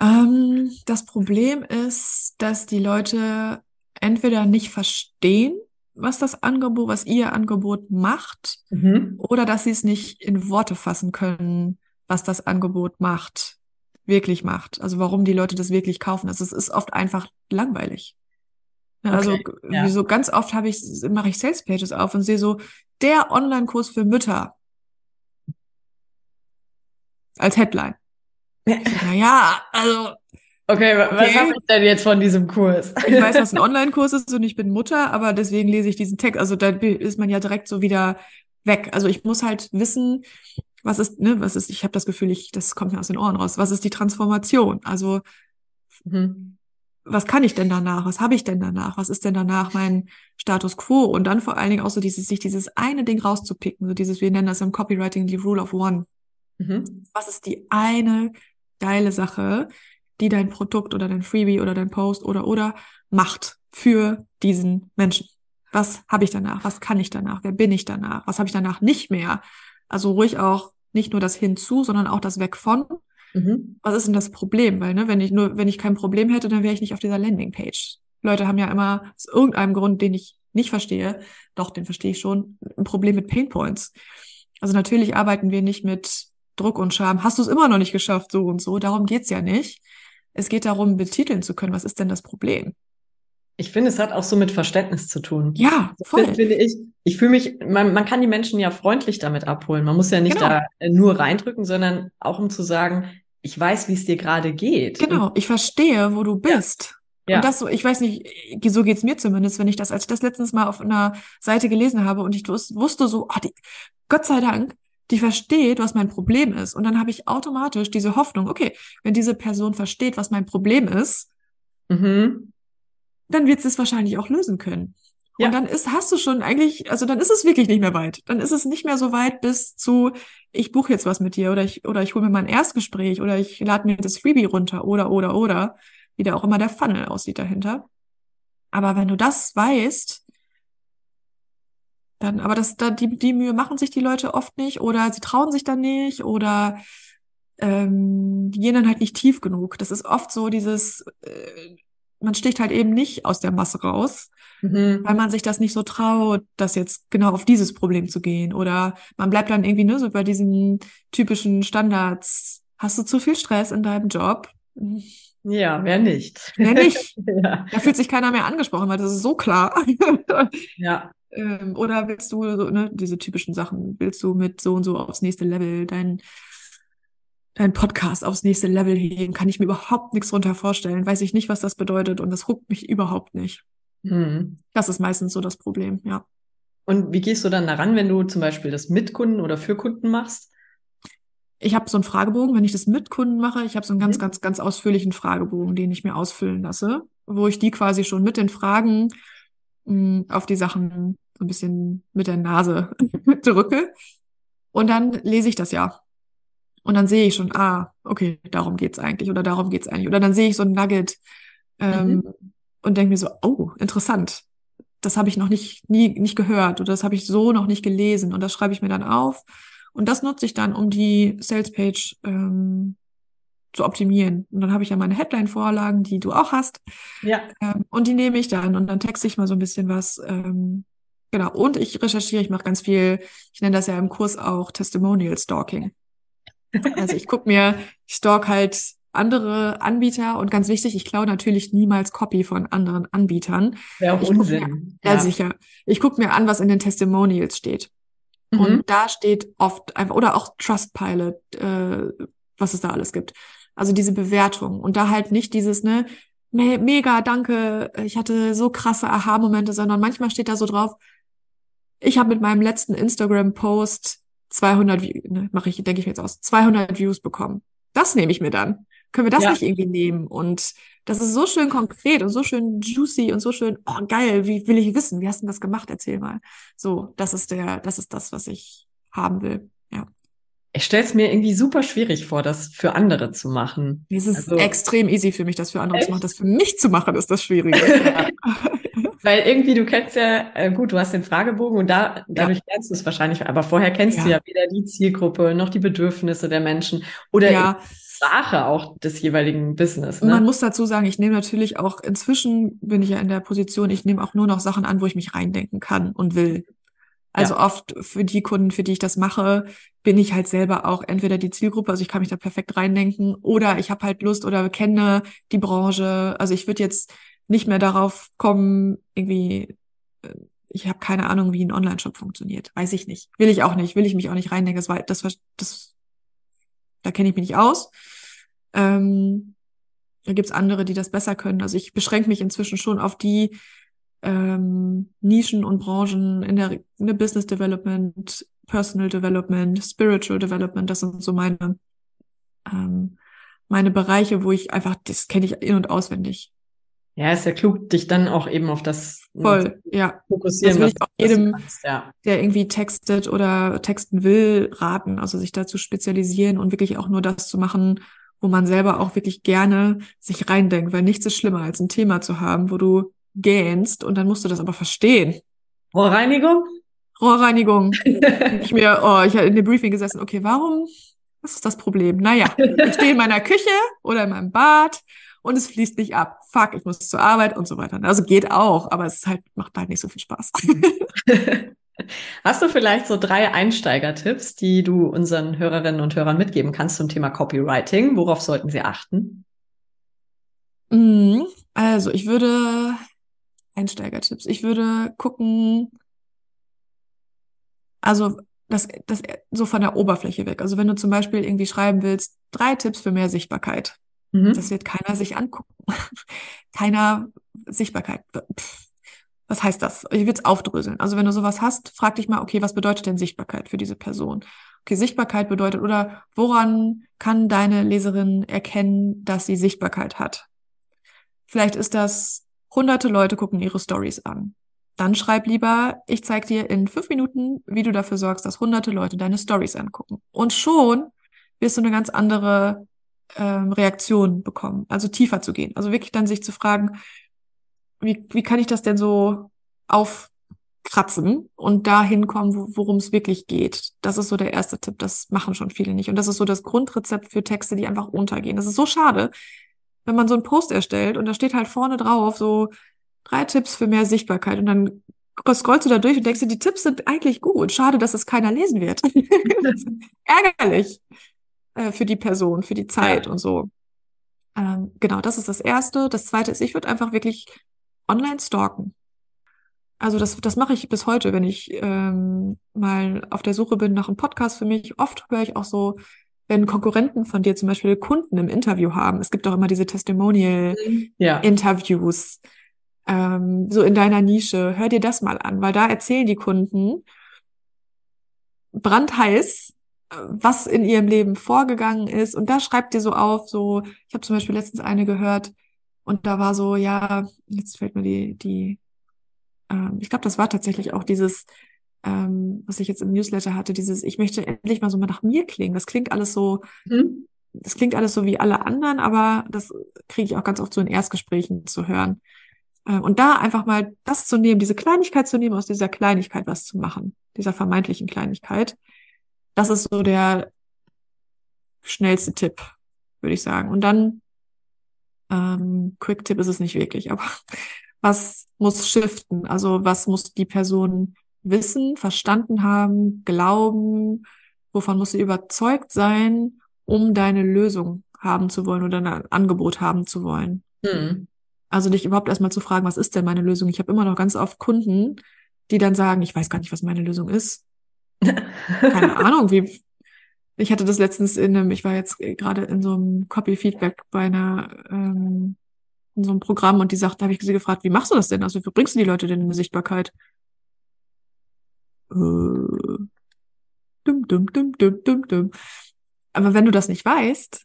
Ähm, das Problem ist, dass die Leute entweder nicht verstehen, was das Angebot, was ihr Angebot macht, mhm. oder dass sie es nicht in Worte fassen können, was das Angebot macht, wirklich macht. Also warum die Leute das wirklich kaufen. Also es ist oft einfach langweilig. Also okay, ja. wie so ganz oft habe ich mache ich Sales Pages auf und sehe so der Online-Kurs für Mütter als Headline. Naja, also Okay, was okay. habe ich denn jetzt von diesem Kurs? Ich weiß, was ein Online-Kurs ist und ich bin Mutter, aber deswegen lese ich diesen Text. Also da ist man ja direkt so wieder weg. Also ich muss halt wissen, was ist, ne, was ist, ich habe das Gefühl, ich, das kommt mir aus den Ohren raus. Was ist die Transformation? Also mhm. was kann ich denn danach? Was habe ich denn danach? Was ist denn danach mein Status quo? Und dann vor allen Dingen auch so dieses, sich dieses eine Ding rauszupicken, so dieses, wir nennen das im Copywriting die Rule of One. Mhm. Was ist die eine geile Sache, die dein Produkt oder dein Freebie oder dein Post oder oder macht für diesen Menschen. Was habe ich danach? Was kann ich danach? Wer bin ich danach? Was habe ich danach nicht mehr? Also ruhig auch nicht nur das hinzu, sondern auch das weg von. Mhm. Was ist denn das Problem? Weil, ne, wenn ich nur, wenn ich kein Problem hätte, dann wäre ich nicht auf dieser Landingpage. Leute haben ja immer aus irgendeinem Grund, den ich nicht verstehe, doch, den verstehe ich schon, ein Problem mit Painpoints. Also natürlich arbeiten wir nicht mit Druck und Scham. Hast du es immer noch nicht geschafft, so und so? Darum geht's ja nicht. Es geht darum, betiteln zu können, was ist denn das Problem? Ich finde, es hat auch so mit Verständnis zu tun. Ja, voll. Finde ich, ich fühle mich, man, man kann die Menschen ja freundlich damit abholen. Man muss ja nicht genau. da nur reindrücken, sondern auch um zu sagen, ich weiß, wie es dir gerade geht. Genau, ich verstehe, wo du bist. Ja. Und das so, ich weiß nicht, so geht's mir zumindest, wenn ich das, als ich das letztens mal auf einer Seite gelesen habe und ich wusste so, oh, die, Gott sei Dank, die versteht, was mein Problem ist. Und dann habe ich automatisch diese Hoffnung, okay, wenn diese Person versteht, was mein Problem ist, mhm. Dann wird es wahrscheinlich auch lösen können. Ja. Und dann ist, hast du schon eigentlich, also dann ist es wirklich nicht mehr weit. Dann ist es nicht mehr so weit bis zu, ich buche jetzt was mit dir oder ich, oder ich hole mir mein Erstgespräch oder ich lade mir das Freebie runter oder, oder, oder, wie da auch immer der Funnel aussieht dahinter. Aber wenn du das weißt, dann, aber das, da, die, die Mühe machen sich die Leute oft nicht oder sie trauen sich dann nicht oder ähm, die gehen dann halt nicht tief genug. Das ist oft so dieses, äh, man sticht halt eben nicht aus der Masse raus, mhm. weil man sich das nicht so traut, das jetzt genau auf dieses Problem zu gehen. Oder man bleibt dann irgendwie nur so bei diesen typischen Standards. Hast du zu viel Stress in deinem Job? Ja, wer nicht? Wer nicht? ja. Da fühlt sich keiner mehr angesprochen, weil das ist so klar. ja. Ähm, oder willst du so, ne, diese typischen Sachen, willst du mit so und so aufs nächste Level dein, dein Podcast aufs nächste Level heben? Kann ich mir überhaupt nichts drunter vorstellen. Weiß ich nicht, was das bedeutet und das huckt mich überhaupt nicht. Mhm. Das ist meistens so das Problem, ja. Und wie gehst du dann daran, wenn du zum Beispiel das mit Kunden oder für Kunden machst? Ich habe so einen Fragebogen, wenn ich das mit Kunden mache, ich habe so einen ganz, mhm. ganz, ganz ausführlichen Fragebogen, den ich mir ausfüllen lasse, wo ich die quasi schon mit den Fragen mh, auf die Sachen so ein bisschen mit der Nase drücke. Und dann lese ich das ja. Und dann sehe ich schon, ah, okay, darum geht's eigentlich oder darum geht's eigentlich. Oder dann sehe ich so ein Nugget ähm, mhm. und denke mir so, oh, interessant. Das habe ich noch nicht, nie, nicht gehört oder das habe ich so noch nicht gelesen. Und das schreibe ich mir dann auf. Und das nutze ich dann, um die Salespage ähm, zu optimieren. Und dann habe ich ja meine Headline-Vorlagen, die du auch hast. Ja. Ähm, und die nehme ich dann und dann texte ich mal so ein bisschen was. Ähm, genau. Und ich recherchiere, ich mache ganz viel, ich nenne das ja im Kurs auch Testimonial Stalking. Also ich gucke mir, ich stalk halt andere Anbieter und ganz wichtig, ich klaue natürlich niemals Copy von anderen Anbietern. Wäre auch ich Unsinn. Mir, ja, ja, sicher. Ich gucke mir an, was in den Testimonials steht. Mhm. Und da steht oft einfach, oder auch Trustpilot, äh, was es da alles gibt. Also diese Bewertung und da halt nicht dieses, ne, me mega, danke, ich hatte so krasse Aha-Momente, sondern manchmal steht da so drauf, ich habe mit meinem letzten Instagram-Post 200, ne, mache ich, denke ich mir jetzt aus, 200 Views bekommen. Das nehme ich mir dann. Können wir das ja. nicht irgendwie nehmen? Und das ist so schön konkret und so schön juicy und so schön, oh geil, wie will ich wissen? Wie hast du das gemacht? Erzähl mal. So, das ist der, das ist das, was ich haben will. Ja ich stelle es mir irgendwie super schwierig vor, das für andere zu machen. Es ist also, extrem easy für mich, das für andere echt? zu machen. Das für mich zu machen, ist das Schwierige. Weil irgendwie, du kennst ja, äh, gut, du hast den Fragebogen und da, dadurch ja. lernst du es wahrscheinlich, aber vorher kennst ja. du ja weder die Zielgruppe noch die Bedürfnisse der Menschen oder ja. Sprache auch des jeweiligen Business. Ne? Man muss dazu sagen, ich nehme natürlich auch, inzwischen bin ich ja in der Position, ich nehme auch nur noch Sachen an, wo ich mich reindenken kann und will. Also ja. oft für die Kunden, für die ich das mache, bin ich halt selber auch entweder die Zielgruppe, also ich kann mich da perfekt reindenken, oder ich habe halt Lust oder kenne die Branche. Also ich würde jetzt nicht mehr darauf kommen, irgendwie, äh, ich habe keine Ahnung, wie ein Online-Shop funktioniert. Weiß ich nicht. Will ich auch nicht, will ich mich auch nicht reindenken. Das war, das, das, da kenne ich mich nicht aus. Ähm, da gibt's andere, die das besser können. Also ich beschränke mich inzwischen schon auf die ähm, Nischen und Branchen in der, in der Business Development, Personal Development, Spiritual Development, das sind so meine, ähm, meine Bereiche, wo ich einfach, das kenne ich in- und auswendig. Ja, ist ja klug, dich dann auch eben auf das Voll, ja. fokussieren. Das will ich auch jedem, kannst, ja. der irgendwie textet oder texten will, raten, also sich dazu spezialisieren und wirklich auch nur das zu machen, wo man selber auch wirklich gerne sich reindenkt, weil nichts ist schlimmer, als ein Thema zu haben, wo du gähnst und dann musst du das aber verstehen. Rohrreinigung? Rohrreinigung. ich mir, oh, ich habe in dem Briefing gesessen, okay, warum? Was ist das Problem? Naja, ich stehe in meiner Küche oder in meinem Bad und es fließt nicht ab. Fuck, ich muss zur Arbeit und so weiter. Also geht auch, aber es halt, macht halt nicht so viel Spaß. Hast du vielleicht so drei Einsteigertipps, die du unseren Hörerinnen und Hörern mitgeben kannst zum Thema Copywriting? Worauf sollten sie achten? Mhm. Also, ich würde Einsteigertipps. Ich würde gucken, also das, das so von der Oberfläche weg. Also wenn du zum Beispiel irgendwie schreiben willst, drei Tipps für mehr Sichtbarkeit. Mhm. Das wird keiner sich angucken. keiner Sichtbarkeit. Pff, was heißt das? Ich will es aufdröseln. Also wenn du sowas hast, frag dich mal, okay, was bedeutet denn Sichtbarkeit für diese Person? Okay, Sichtbarkeit bedeutet, oder woran kann deine Leserin erkennen, dass sie Sichtbarkeit hat? Vielleicht ist das Hunderte Leute gucken ihre Stories an. Dann schreib lieber, ich zeig dir in fünf Minuten, wie du dafür sorgst, dass hunderte Leute deine Stories angucken. Und schon wirst du eine ganz andere ähm, Reaktion bekommen, also tiefer zu gehen. Also wirklich dann sich zu fragen, wie, wie kann ich das denn so aufkratzen und dahin kommen, worum es wirklich geht. Das ist so der erste Tipp. Das machen schon viele nicht. Und das ist so das Grundrezept für Texte, die einfach untergehen. Das ist so schade, wenn man so einen Post erstellt und da steht halt vorne drauf so drei Tipps für mehr Sichtbarkeit und dann scrollst du da durch und denkst dir, die Tipps sind eigentlich gut. Schade, dass es keiner lesen wird. ärgerlich äh, für die Person, für die Zeit ja. und so. Ähm, genau, das ist das Erste. Das Zweite ist, ich würde einfach wirklich online stalken. Also das, das mache ich bis heute, wenn ich ähm, mal auf der Suche bin nach einem Podcast für mich. Oft höre ich auch so wenn Konkurrenten von dir zum Beispiel Kunden im Interview haben, es gibt auch immer diese Testimonial-Interviews, ja. ähm, so in deiner Nische, hör dir das mal an, weil da erzählen die Kunden brandheiß, was in ihrem Leben vorgegangen ist. Und da schreibt dir so auf, so, ich habe zum Beispiel letztens eine gehört und da war so, ja, jetzt fällt mir die, die, ähm, ich glaube, das war tatsächlich auch dieses, ähm, was ich jetzt im Newsletter hatte, dieses, ich möchte endlich mal so mal nach mir klingen. Das klingt alles so, mhm. das klingt alles so wie alle anderen, aber das kriege ich auch ganz oft so in Erstgesprächen zu hören. Ähm, und da einfach mal das zu nehmen, diese Kleinigkeit zu nehmen, aus dieser Kleinigkeit was zu machen, dieser vermeintlichen Kleinigkeit. Das ist so der schnellste Tipp, würde ich sagen. Und dann, ähm, Quick-Tipp ist es nicht wirklich, aber was muss shiften? Also was muss die Person wissen, verstanden haben, glauben, wovon muss sie überzeugt sein, um deine Lösung haben zu wollen oder ein Angebot haben zu wollen. Hm. Also dich überhaupt erstmal zu fragen, was ist denn meine Lösung? Ich habe immer noch ganz oft Kunden, die dann sagen, ich weiß gar nicht, was meine Lösung ist. Keine Ahnung, wie. Ich hatte das letztens in einem, ich war jetzt gerade in so einem Copy-Feedback bei einer, ähm, in so einem Programm und die sagt, da habe ich sie gefragt, wie machst du das denn? Also wie bringst du die Leute denn in eine Sichtbarkeit? äh, dum, dum, dum, dum, dum, dum. Aber wenn du das nicht weißt,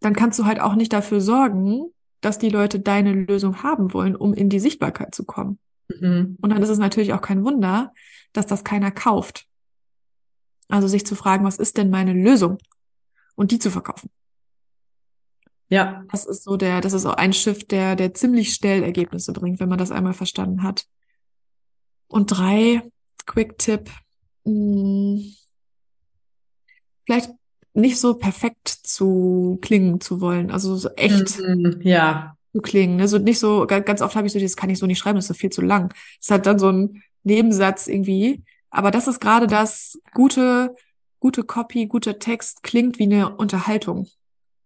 dann kannst du halt auch nicht dafür sorgen, dass die Leute deine Lösung haben wollen, um in die Sichtbarkeit zu kommen. Mhm. Und dann ist es natürlich auch kein Wunder, dass das keiner kauft. Also sich zu fragen, was ist denn meine Lösung? Und die zu verkaufen. Ja. Das ist so der, das ist auch ein Shift, der, der ziemlich schnell Ergebnisse bringt, wenn man das einmal verstanden hat. Und drei, Quick-Tipp, hm, vielleicht nicht so perfekt zu klingen zu wollen, also so echt Mhm, ja. zu klingen. Also nicht so, ga- ganz oft habe ich so, das kann ich so nicht schreiben, das ist so viel zu lang. Das hat dann so ein Nebensatz irgendwie. Aber das ist gerade das gute, gute Copy, guter Text klingt wie eine Unterhaltung.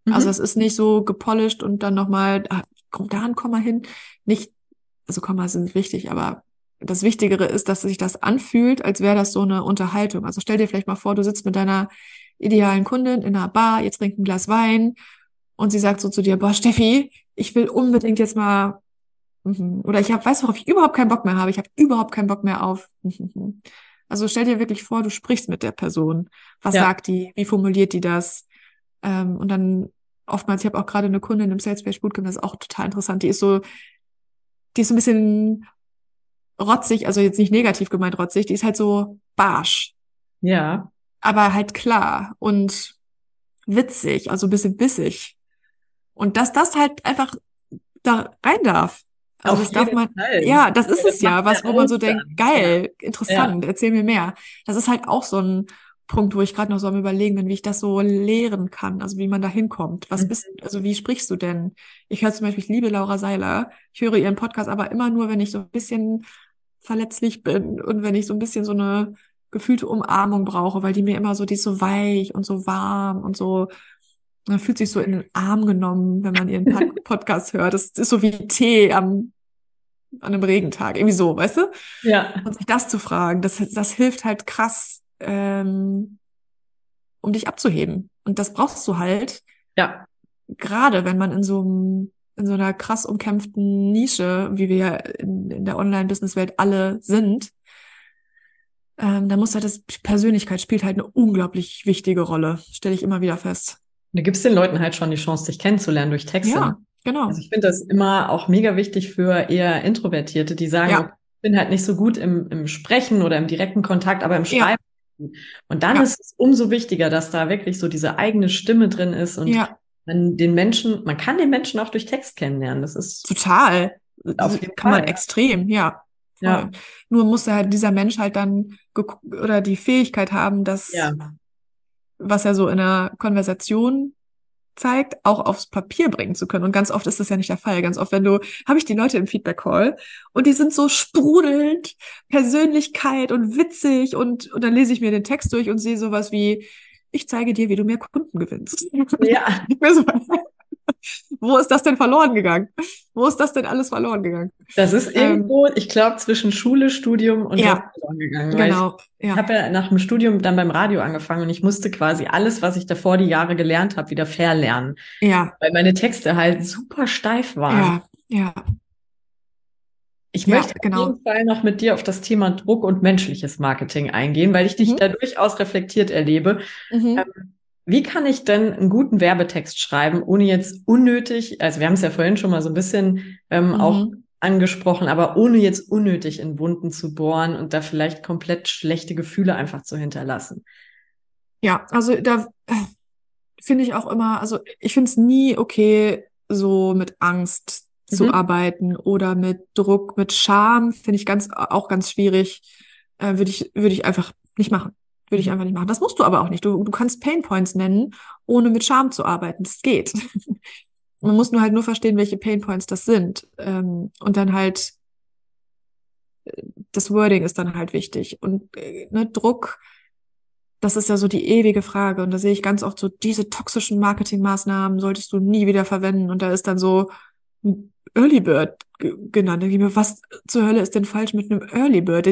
Also Mhm. es ist nicht so gepolished und dann nochmal, ah, kommt da ein Komma hin. Nicht, also Kommas sind wichtig, aber das Wichtigere ist, dass sich das anfühlt, als wäre das so eine Unterhaltung. Also stell dir vielleicht mal vor, du sitzt mit deiner idealen Kundin in einer Bar, ihr trinkt ein Glas Wein und sie sagt so zu dir, boah, Steffi, ich will unbedingt jetzt mal, mhm, oder ich hab, weiß, worauf ich überhaupt keinen Bock mehr habe, ich habe überhaupt keinen Bock mehr auf. Also stell dir wirklich vor, du sprichst mit der Person. Was Ja. sagt die? Wie formuliert die das? Ähm, und dann oftmals, ich habe auch gerade eine Kundin im Sales Page Bootcamp, das ist auch total interessant. Die ist so, die ist so ein bisschen rotzig, also jetzt nicht negativ gemeint rotzig, die ist halt so barsch, Ja. aber halt klar und witzig, also ein bisschen bissig. Und dass das halt einfach da rein darf. Also Auf das man, ja, das ist Das es ja, was, ja wo man so denkt, geil, interessant, erzähl mir mehr. Das ist halt auch so ein Punkt, wo ich gerade noch so am überlegen bin, wie ich das so lehren kann, also wie man da hinkommt. Was Mhm. bist, also wie sprichst du denn? Ich höre zum Beispiel, ich liebe Laura Seiler. Ich höre ihren Podcast aber immer nur, wenn ich so ein bisschen verletzlich bin und wenn ich so ein bisschen so eine gefühlte Umarmung brauche, weil die mir immer so, die ist so weich und so warm und so, man fühlt sich so in den Arm genommen, wenn man ihren Pod Podcast hört. Das ist so wie Tee am, an einem Regentag, irgendwie so, weißt du? Ja. Und sich das zu fragen, das, das hilft halt krass, ähm, um dich abzuheben. Und das brauchst du halt, Ja. gerade wenn man in so einem, in so einer krass umkämpften Nische, wie wir ja in, in der Online-Business-Welt alle sind, ähm, da muss halt das Persönlichkeit spielt halt eine unglaublich wichtige Rolle, stelle ich immer wieder fest. Du gibst den Leuten halt schon die Chance, dich kennenzulernen durch Texte. Ja, genau. Also ich finde das immer auch mega wichtig für eher Introvertierte, die sagen, Ja. ich bin halt nicht so gut im, im Sprechen oder im direkten Kontakt, aber im Ja. Schreiben. Und dann Ja. ist es umso wichtiger, dass da wirklich so diese eigene Stimme drin ist und Ja, man den Menschen, man kann den Menschen auch durch Text kennenlernen. Das ist total. Auf jeden Kann man Fall, ja. extrem, ja. Ja. Nur muss halt dieser Mensch halt dann oder die Fähigkeit haben, das, ja, was er so in einer Konversation zeigt, auch aufs Papier bringen zu können. Und ganz oft ist das ja nicht der Fall. Ganz oft, wenn du, habe ich die Leute im Feedback-Call und die sind so sprudelnd, Persönlichkeit und witzig und, und dann lese ich mir den Text durch und sehe sowas wie, ich zeige dir, wie du mehr Kunden gewinnst. ja, Wo ist das denn verloren gegangen? Wo ist das denn alles verloren gegangen? das ist Ähm, irgendwo, ich glaube, zwischen Schule, Studium und Ja. Verloren gegangen. Genau, Ich ja. habe ja nach dem Studium dann beim Radio angefangen und ich musste quasi alles, was ich davor die Jahre gelernt habe, wieder verlernen, Ja, weil meine Texte halt super steif waren. ja, ja. Ich Ja, möchte genau. auf jeden Fall noch mit dir auf das Thema Druck und menschliches Marketing eingehen, weil ich dich Mhm. da durchaus reflektiert erlebe. Mhm. Wie kann ich denn einen guten Werbetext schreiben, ohne jetzt unnötig, also wir haben es ja vorhin schon mal so ein bisschen ähm, Mhm. auch angesprochen, aber ohne jetzt unnötig in Wunden zu bohren und da vielleicht komplett schlechte Gefühle einfach zu hinterlassen. Ja, also da äh, finde ich auch immer, also ich finde es nie okay, so mit Angst zu Mhm. arbeiten oder mit Druck, mit Scham, finde ich ganz auch ganz schwierig. Äh, würde ich, würde ich einfach nicht machen. Würde ich Mhm. einfach nicht machen. Das musst du aber auch nicht. Du, du kannst Pain Points nennen, ohne mit Scham zu arbeiten. Das geht. Man muss nur halt nur verstehen, welche Pain Points das sind. Ähm, und dann halt, äh, das Wording ist dann halt wichtig. Und äh, ne, Druck, das ist ja so die ewige Frage. Und da sehe ich ganz oft so, diese toxischen Marketingmaßnahmen solltest du nie wieder verwenden. Und da ist dann so ein Early Bird ge- genannt. Da denke ich mir, was zur Hölle ist denn falsch mit einem Early Bird?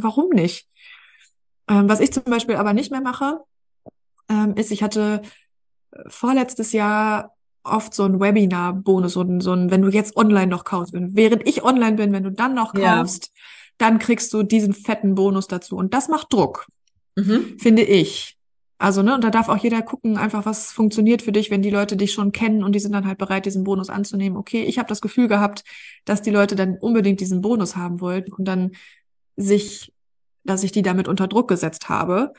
Warum nicht? Ähm, was ich zum Beispiel aber nicht mehr mache, ähm, ist, ich hatte vorletztes Jahr oft so ein Webinar-Bonus, ein, so ein, wenn du jetzt online noch kaufst, während ich online bin, wenn du dann noch Ja. kaufst, dann kriegst du diesen fetten Bonus dazu. Und das macht Druck Mhm. finde ich. Also, ne, und da darf auch jeder gucken, einfach was funktioniert für dich, wenn die Leute dich schon kennen und die sind dann halt bereit, diesen Bonus anzunehmen. Okay, ich habe das Gefühl gehabt, dass die Leute dann unbedingt diesen Bonus haben wollten und dann sich, dass ich die damit unter Druck gesetzt habe.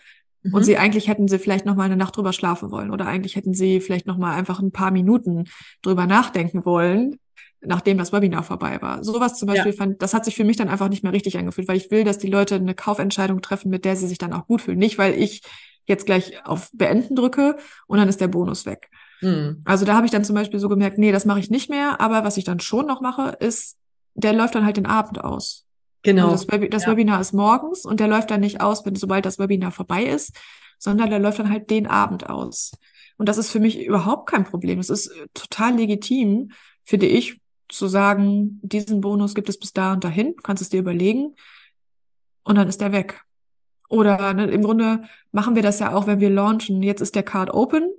Mhm. Und sie eigentlich hätten sie vielleicht noch mal eine Nacht drüber schlafen wollen oder eigentlich hätten sie vielleicht noch mal einfach ein paar Minuten drüber nachdenken wollen, nachdem das Webinar vorbei war. Sowas zum Beispiel ja. fand, das hat sich für mich dann einfach nicht mehr richtig angefühlt, weil ich will, dass die Leute eine Kaufentscheidung treffen, mit der sie sich dann auch gut fühlen. Nicht, weil ich jetzt gleich auf Beenden drücke und dann ist der Bonus weg. Mhm. Also da habe ich dann zum Beispiel so gemerkt, nee, das mache ich nicht mehr. Aber was ich dann schon noch mache, ist, der läuft dann halt den Abend aus. Genau. Also das, Web das ja. Webinar ist morgens und der läuft dann nicht aus, wenn sobald das Webinar vorbei ist, sondern der läuft dann halt den Abend aus. Und das ist für mich überhaupt kein Problem. Es ist äh, total legitim, finde ich, zu sagen, diesen Bonus gibt es bis da und dahin, kannst es dir überlegen und dann ist der weg. Oder ne, im Grunde machen wir das ja auch, wenn wir launchen. Jetzt ist der Card open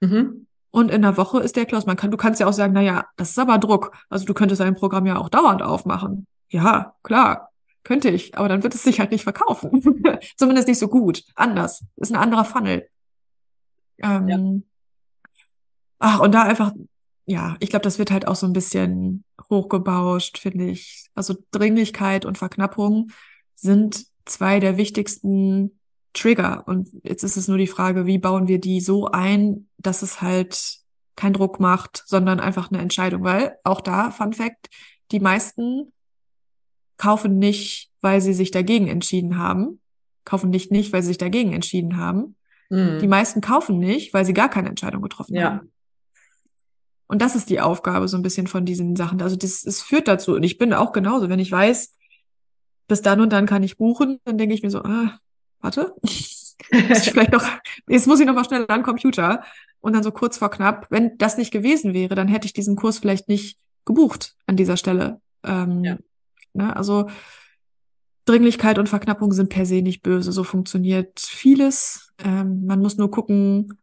mhm. und in der Woche ist der closed. Man kann, du kannst ja auch sagen, na ja, das ist aber Druck. Also du könntest dein Programm ja auch dauernd aufmachen. Ja, klar, könnte ich, aber dann wird es sich halt nicht verkaufen. Zumindest nicht so gut. Anders. Ist ein anderer Funnel. Ähm, ja. Ach, und da einfach, ja, ich glaube, das wird halt auch so ein bisschen hochgebauscht, finde ich. Also Dringlichkeit und Verknappung sind zwei der wichtigsten Trigger. Und jetzt ist es nur die Frage, wie bauen wir die so ein, dass es halt keinen Druck macht, sondern einfach eine Entscheidung. Weil auch da, Fun Fact, die meisten kaufen nicht, weil sie sich dagegen entschieden haben, kaufen nicht nicht, weil sie sich dagegen entschieden haben. Mhm. Die meisten kaufen nicht, weil sie gar keine Entscheidung getroffen ja. haben. Und das ist die Aufgabe so ein bisschen von diesen Sachen. Also das, es führt dazu. Und ich bin auch genauso, wenn ich weiß, bis dann und dann kann ich buchen, dann denke ich mir so, ah, warte, vielleicht noch, jetzt muss ich noch mal schnell an den Computer. Und dann so kurz vor knapp, wenn das nicht gewesen wäre, dann hätte ich diesen Kurs vielleicht nicht gebucht an dieser Stelle. Ähm, ja. Ne? Also Dringlichkeit und Verknappung sind per se nicht böse. So funktioniert vieles. Ähm, man muss nur gucken,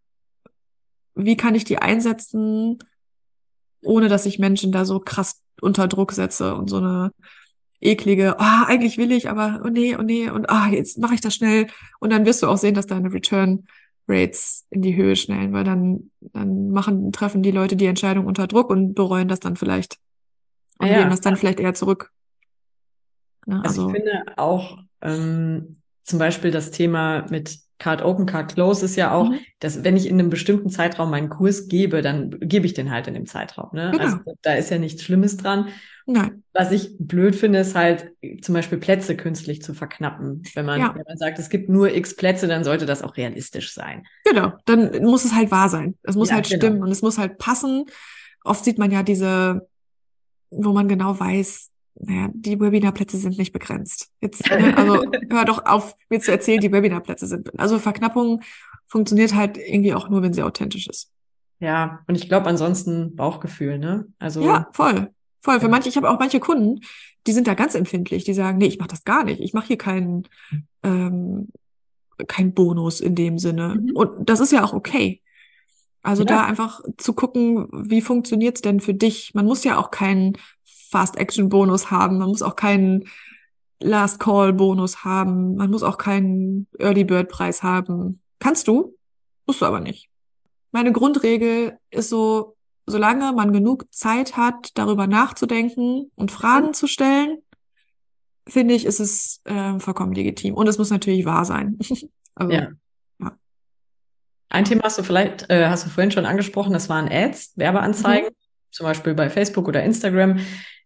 wie kann ich die einsetzen, ohne dass ich Menschen da so krass unter Druck setze und so eine eklige, ah, oh, eigentlich will ich, aber oh nee, oh nee, und ah, jetzt mache ich das schnell. Und dann wirst du auch sehen, dass deine Return Rates in die Höhe schnellen, weil dann, dann machen, treffen die Leute die Entscheidung unter Druck und bereuen das dann vielleicht. Und ja, geben das dann vielleicht eher zurück. Ne? Also, also ich finde auch ähm, zum Beispiel das Thema mit Card Open, Card Close ist ja auch, mhm. dass wenn ich in einem bestimmten Zeitraum meinen Kurs gebe, dann gebe ich den halt in dem Zeitraum. Ne? Genau. Also da ist ja nichts Schlimmes dran. Nein. Was ich blöd finde, ist halt zum Beispiel Plätze künstlich zu verknappen. Wenn man, ja. wenn man sagt, es gibt nur x Plätze, dann sollte das auch realistisch sein. Genau, dann muss es halt wahr sein. Es muss ja, halt genau. stimmen und es muss halt passen. Oft sieht man ja diese, wo man genau weiß, naja, die Webinarplätze sind nicht begrenzt. Jetzt, ne, also hör doch auf, mir zu erzählen, die Webinarplätze sind. Also Verknappung funktioniert halt irgendwie auch nur, wenn sie authentisch ist. Ja, und ich glaube ansonsten Bauchgefühl, ne? Also ja, voll, voll. Für manche, ich habe auch manche Kunden, die sind da ganz empfindlich. Die sagen, nee, ich mache das gar nicht. Ich mache hier keinen ähm, kein Bonus in dem Sinne. Mhm. Und das ist ja auch okay. Also ja. da einfach zu gucken, wie funktioniert's denn für dich? Man muss ja auch keinen Fast-Action-Bonus haben. Man muss auch keinen Last-Call-Bonus haben. Man muss auch keinen Early-Bird-Preis haben. Kannst du, musst du aber nicht. Meine Grundregel ist so, solange man genug Zeit hat, darüber nachzudenken und Fragen zu stellen, finde ich, ist es äh, vollkommen legitim. Und es muss natürlich wahr sein. also, ja. ja. Ein Thema hast du vielleicht, äh, hast du vorhin schon angesprochen, das waren Ads, Werbeanzeigen, mhm. zum Beispiel bei Facebook oder Instagram.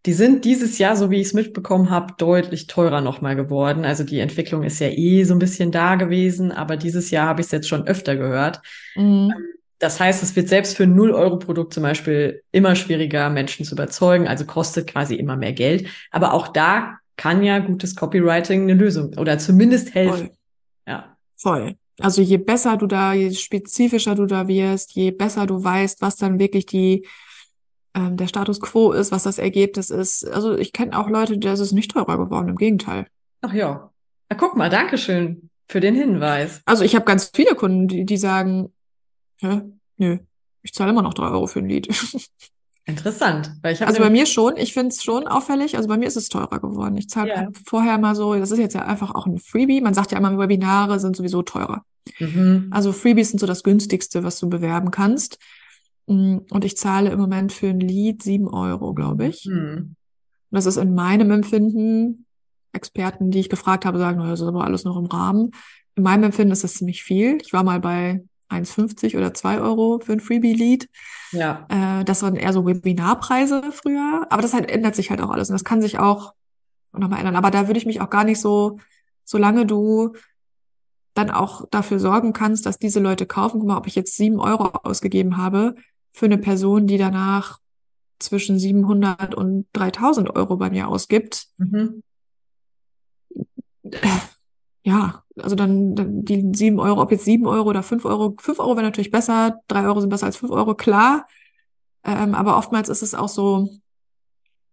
Die sind dieses Jahr, so wie ich es mitbekommen habe, deutlich teurer nochmal geworden. Also die Entwicklung ist ja eh so ein bisschen da gewesen, aber dieses Jahr habe ich es jetzt schon öfter gehört. Mhm. Ähm, das heißt, es wird selbst für ein 0-Euro-Produkt zum Beispiel immer schwieriger, Menschen zu überzeugen, also kostet quasi immer mehr Geld. Aber auch da kann ja gutes Copywriting eine Lösung oder zumindest helfen. Voll. Ja. Voll. Also je besser du da, je spezifischer du da wirst, je besser du weißt, was dann wirklich die ähm, der Status quo ist, was das Ergebnis ist. Also ich kenne auch Leute, das ist nicht teurer geworden, im Gegenteil. Ach ja. Na, guck mal, Dankeschön für den Hinweis. Also ich habe ganz viele Kunden, die, die sagen, Hä? nö, ich zahle immer noch drei Euro für ein Lied. Interessant. Weil ich also bei mir schon, ich finde es schon auffällig, also bei mir ist es teurer geworden. Ich zahle ja. vorher mal so, das ist jetzt ja einfach auch ein Freebie. Man sagt ja immer, Webinare sind sowieso teurer. Mhm. Also Freebies sind so das günstigste, was du bewerben kannst. Mm, und ich zahle im Moment für ein Lied sieben Euro, glaube ich. Mhm. Das ist in meinem Empfinden, Experten, die ich gefragt habe, sagen, das ist aber alles noch im Rahmen. in meinem Empfinden ist das ziemlich viel. Ich war mal bei 1,50 oder 2 Euro für ein Freebie-Lead. Ja. Äh, das waren eher so Webinarpreise früher. Aber das halt ändert sich halt auch alles. Und das kann sich auch nochmal ändern. Aber da würde ich mich auch gar nicht so, solange du dann auch dafür sorgen kannst, dass diese Leute kaufen. Guck mal, ob ich jetzt 7 Euro ausgegeben habe für eine Person, die danach zwischen 700 und 3000 Euro bei mir ausgibt. Mhm. Ja, also dann, dann die 7 Euro, ob jetzt 7 Euro oder 5 Euro, 5 Euro wäre natürlich besser, 3 Euro sind besser als 5 Euro, klar. Ähm, aber oftmals ist es auch so ein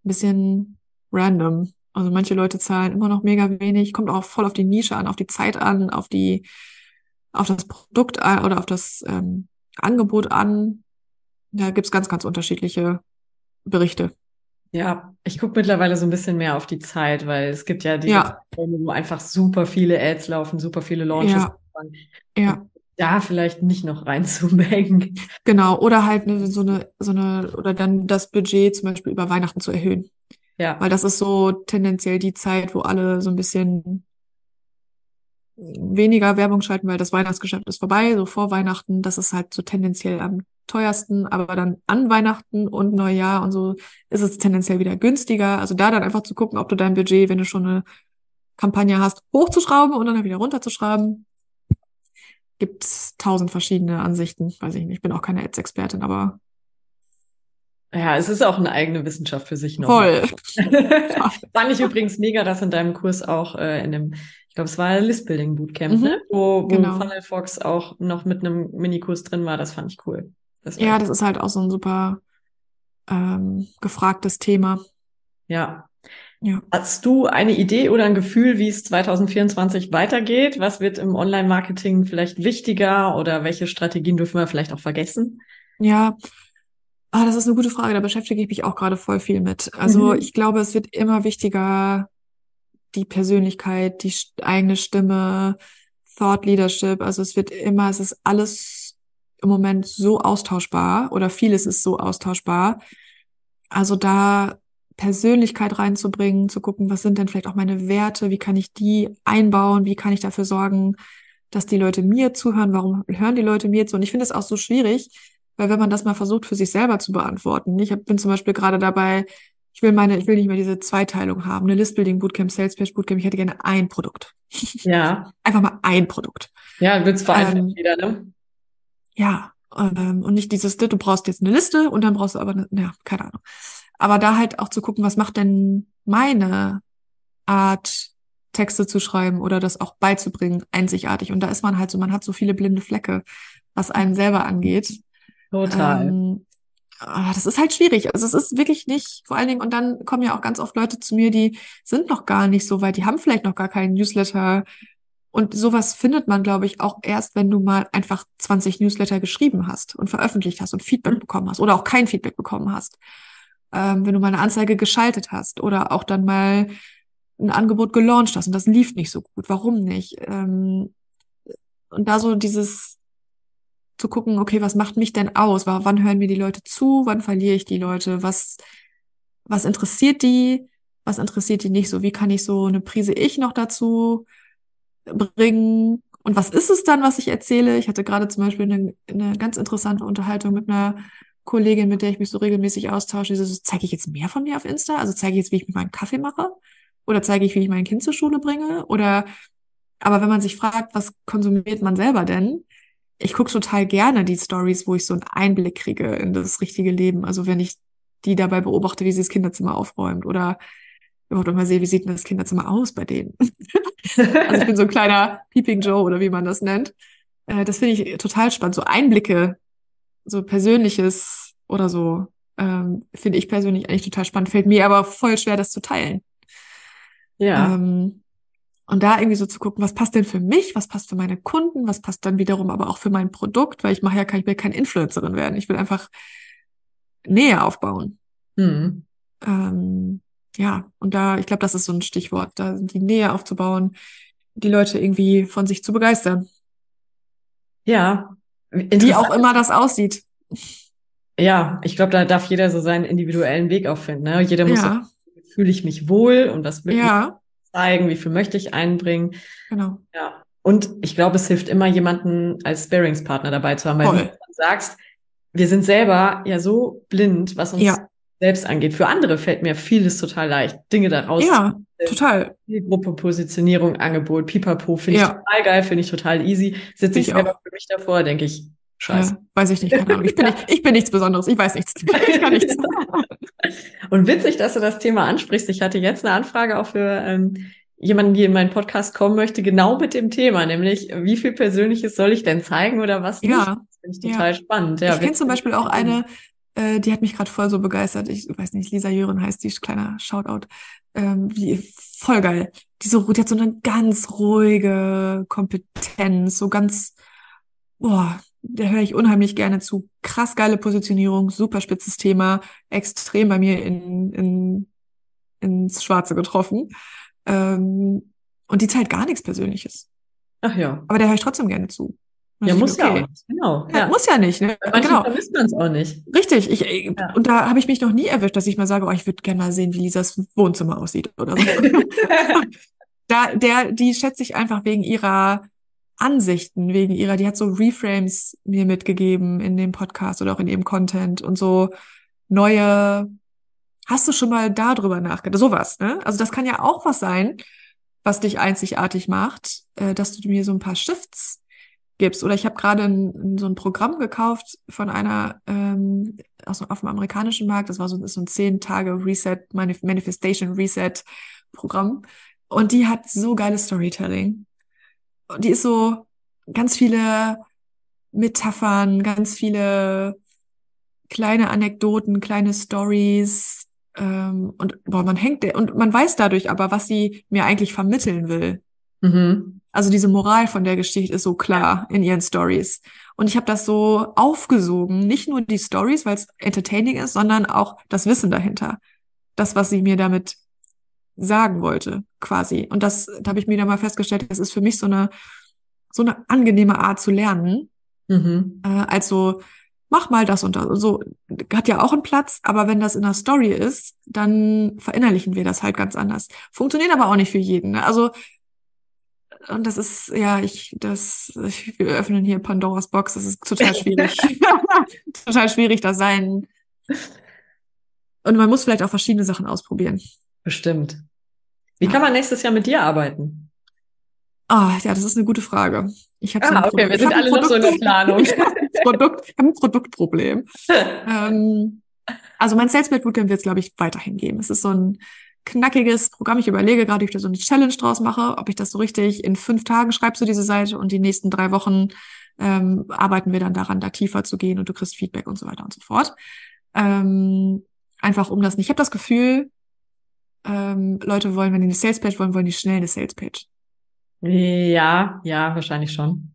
bisschen random. Also manche Leute zahlen immer noch mega wenig, kommt auch voll auf die Nische an, auf die Zeit an, auf die, auf das Produkt an oder auf das ähm, Angebot an. Da gibt's ganz, ganz unterschiedliche Berichte. Ja, ich gucke mittlerweile so ein bisschen mehr auf die Zeit, weil es gibt ja diese ja. wo einfach super viele Ads laufen, super viele Launches. Ja. ja. Da vielleicht nicht noch reinzumengen. Genau, oder halt ne, so eine, so eine, oder dann das Budget zum Beispiel über Weihnachten zu erhöhen. Ja. Weil das ist so tendenziell die Zeit, wo alle so ein bisschen weniger Werbung schalten, weil das Weihnachtsgeschäft ist vorbei, so vor Weihnachten. Das ist halt so tendenziell am teuersten, aber dann an Weihnachten und Neujahr und so ist es tendenziell wieder günstiger. Also da dann einfach zu gucken, ob du dein Budget, wenn du schon eine Kampagne hast, hochzuschrauben und dann wieder runterzuschrauben. Gibt tausend verschiedene Ansichten. Weiß ich nicht. Ich bin auch keine Ads-Expertin, aber ja, es ist auch eine eigene Wissenschaft für sich noch. Voll. Fand ich übrigens mega, dass in deinem Kurs auch äh, in dem, ich glaube, es war Listbuilding Bootcamp, mhm, ne? wo, wo genau. Funnel Fox auch noch mit einem Minikurs drin war. Das fand ich cool. Das ja, das ist halt auch so ein super ähm, gefragtes Thema. Ja. ja. Hast du eine Idee oder ein Gefühl, wie es 2024 weitergeht? Was wird im Online-Marketing vielleicht wichtiger oder welche Strategien dürfen wir vielleicht auch vergessen? Ja, Ah, das ist eine gute Frage. Da beschäftige ich mich auch gerade voll viel mit. Also mhm. ich glaube, es wird immer wichtiger, die Persönlichkeit, die eigene Stimme, Thought Leadership. Also es wird immer, es ist alles im Moment so austauschbar oder vieles ist so austauschbar. Also da Persönlichkeit reinzubringen, zu gucken, was sind denn vielleicht auch meine Werte, wie kann ich die einbauen, wie kann ich dafür sorgen, dass die Leute mir zuhören, warum hören die Leute mir zu? Und ich finde es auch so schwierig, weil wenn man das mal versucht, für sich selber zu beantworten, ich bin zum Beispiel gerade dabei, ich will meine, ich will nicht mehr diese Zweiteilung haben, eine Listbuilding Bootcamp, Sales Page Bootcamp, ich hätte gerne ein Produkt. Ja. Einfach mal ein Produkt. Ja, wird's vereinfacht ähm, wieder, ne? Ja, ähm, und nicht dieses, du brauchst jetzt eine Liste und dann brauchst du aber eine, ja, keine Ahnung. Aber da halt auch zu gucken, was macht denn meine Art, Texte zu schreiben oder das auch beizubringen, einzigartig. Und da ist man halt so, man hat so viele blinde Flecke, was einen selber angeht. Total. Ähm, ah, das ist halt schwierig. Also es ist wirklich nicht, vor allen Dingen, und dann kommen ja auch ganz oft Leute zu mir, die sind noch gar nicht so weit, die haben vielleicht noch gar keinen Newsletter. Und sowas findet man, glaube ich, auch erst, wenn du mal einfach 20 Newsletter geschrieben hast und veröffentlicht hast und Feedback mhm. bekommen hast oder auch kein Feedback bekommen hast. Ähm, wenn du mal eine Anzeige geschaltet hast oder auch dann mal ein Angebot gelauncht hast und das lief nicht so gut. Warum nicht? Ähm, und da so dieses, zu gucken, okay, was macht mich denn aus? Wann hören mir die Leute zu? Wann verliere ich die Leute? Was, was interessiert die? Was interessiert die nicht so? Wie kann ich so eine Prise Ich noch dazu bringen? Und was ist es dann, was ich erzähle? Ich hatte gerade zum Beispiel eine, eine ganz interessante Unterhaltung mit einer Kollegin, mit der ich mich so regelmäßig austausche. So, zeige ich jetzt mehr von mir auf Insta? Also zeige ich jetzt, wie ich mir meinen Kaffee mache? Oder zeige ich, wie ich mein Kind zur Schule bringe? Oder, aber wenn man sich fragt, was konsumiert man selber denn? ich gucke total gerne die Stories, wo ich so einen Einblick kriege in das richtige Leben. Also wenn ich die dabei beobachte, wie sie das Kinderzimmer aufräumt oder überhaupt mal sehe, wie sieht denn das Kinderzimmer aus bei denen. also ich bin so ein kleiner Peeping Joe oder wie man das nennt. Äh, das finde ich total spannend. So Einblicke, so Persönliches oder so, ähm, finde ich persönlich eigentlich total spannend. Fällt mir aber voll schwer, das zu teilen. Ja. Ähm, und da irgendwie so zu gucken, was passt denn für mich, was passt für meine Kunden, was passt dann wiederum aber auch für mein Produkt, weil ich mache ja kein, ich will keine Influencerin werden. Ich will einfach Nähe aufbauen. Mhm. Ähm, ja, und da, ich glaube, das ist so ein Stichwort, da die Nähe aufzubauen, die Leute irgendwie von sich zu begeistern. Ja. Wie auch immer das aussieht. Ja, ich glaube, da darf jeder so seinen individuellen Weg auch finden. Ne? Jeder muss ja. fühle ich mich wohl und was will ja zeigen, wie viel möchte ich einbringen. Genau. Ja. Und ich glaube, es hilft immer, jemanden als Sparingspartner dabei zu haben, weil Voll. du sagst, wir sind selber ja so blind, was uns ja. Selbst angeht. Für andere fällt mir vieles total leicht, Dinge daraus. Ja, total. Gruppe, Positionierung, Angebot, Pipapo, finde ich total geil, finde ich total easy. Sitze ich, ich selber für mich davor, denke ich, Scheiße. Ja, weiß ich nicht, keine Ahnung. Ich bin, nicht, ich bin nichts Besonderes, ich weiß nichts. Ich kann nichts. Und witzig, dass du das Thema ansprichst. Ich hatte jetzt eine Anfrage auch für ähm, jemanden, die in meinen Podcast kommen möchte, genau mit dem Thema, nämlich wie viel Persönliches soll ich denn zeigen oder was nicht? Ja. Das finde ich total ja. spannend. Ja, ich kenne zum Beispiel auch eine, äh, die hat mich gerade voll so begeistert. Ich weiß nicht, Lisa Jören heißt die, kleiner Shoutout. Ähm, die voll geil. Die, so, die hat so eine ganz ruhige Kompetenz, so ganz, boah, da höre ich unheimlich gerne zu. Krass geile Positionierung, super spitzes Thema, extrem bei mir in, in, ins Schwarze getroffen. Ähm, und die zeigt gar nichts Persönliches. Ach ja. Aber der höre ich trotzdem gerne zu. Ja, muss okay. ja auch nicht. Genau. Ja, ja. Muss ja nicht, ne? Manchmal genau. vermisst man es auch nicht. Richtig. Ich, ja. Und da habe ich mich noch nie erwischt, dass ich mal sage, oh, ich würde gerne mal sehen, wie Lisas Wohnzimmer aussieht oder so. da, der, die schätze ich einfach wegen ihrer Ansichten, wegen ihrer, die hat so Reframes mir mitgegeben in dem Podcast oder auch in ihrem Content und so neue, hast du schon mal darüber nachgedacht? Sowas, ne? Also das kann ja auch was sein, was dich einzigartig macht, äh, dass du mir so ein paar Shifts gibst. Oder ich habe gerade so ein Programm gekauft von einer ähm, aus, auf dem amerikanischen Markt. Das war so, so ein zehn Tage Reset, Manifestation Reset Programm. Und die hat so geiles Storytelling die ist so ganz viele Metaphern, ganz viele kleine Anekdoten, kleine Stories. Ähm, und boah, man hängt und man weiß dadurch aber, was sie mir eigentlich vermitteln will. Mhm. Also diese Moral von der Geschichte ist so klar in ihren Stories. Und ich habe das so aufgesogen, nicht nur die Stories, weil es entertaining ist, sondern auch das Wissen dahinter. Das, was sie mir damit sagen wollte, quasi. Und das, da habe ich mir da mal festgestellt, das ist für mich so eine, so eine angenehme Art zu lernen. Mhm. Äh, also, mach mal das und das. Und so hat ja auch einen Platz, aber wenn das in der Story ist, dann verinnerlichen wir das halt ganz anders. Funktioniert aber auch nicht für jeden. Ne? Also, und das ist, ja, ich, das, ich, wir öffnen hier Pandoras Box, das ist total schwierig. total schwierig, da sein. Und man muss vielleicht auch verschiedene Sachen ausprobieren. Bestimmt. Wie kann man nächstes Jahr mit dir arbeiten? Ah, ja, das ist eine gute Frage. Ich habe ah, so okay, Produkt. wir sind alle noch so in der Planung. ich habe Produkt, hab ein Produktproblem. ähm, also mein Salesman Bootcamp wird es, glaube ich, weiterhin geben. Es ist so ein knackiges Programm. Ich überlege gerade, ob ich da so eine Challenge draus mache, ob ich das so richtig in fünf Tagen schreibst du diese Seite und die nächsten drei Wochen ähm, arbeiten wir dann daran, da tiefer zu gehen und du kriegst Feedback und so weiter und so fort. Ähm, einfach um das nicht. Ich habe das Gefühl, ähm, Leute wollen, wenn die eine Salespage wollen, wollen die schnell eine Salespage. Ja, ja, wahrscheinlich schon.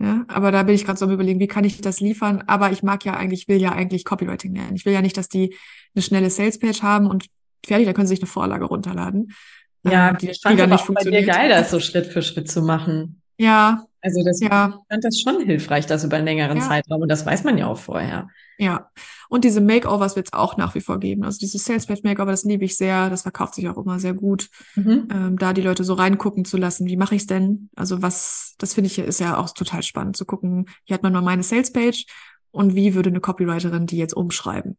Ja, aber da bin ich gerade so am überlegen, wie kann ich das liefern? Aber ich mag ja eigentlich, will ja eigentlich Copywriting lernen. Ich will ja nicht, dass die eine schnelle Salespage haben und fertig, da können sie sich eine Vorlage runterladen. Ja, ähm, die, ich fand es auch bei dir geil, das so Schritt für Schritt zu machen. Ja. Also das, ja. ich fand das schon hilfreich, das über einen längeren ja. Zeitraum und das weiß man ja auch vorher. Ja. Und diese Makeovers wird es auch nach wie vor geben. Also diese Sales Page Makeover, das liebe ich sehr. Das verkauft sich auch immer sehr gut. Mhm. Ähm, da die Leute so reingucken zu lassen. Wie mache ich es denn? Also was, das finde ich ist ja auch total spannend zu gucken. Hier hat man mal meine Sales Page und wie würde eine Copywriterin die jetzt umschreiben?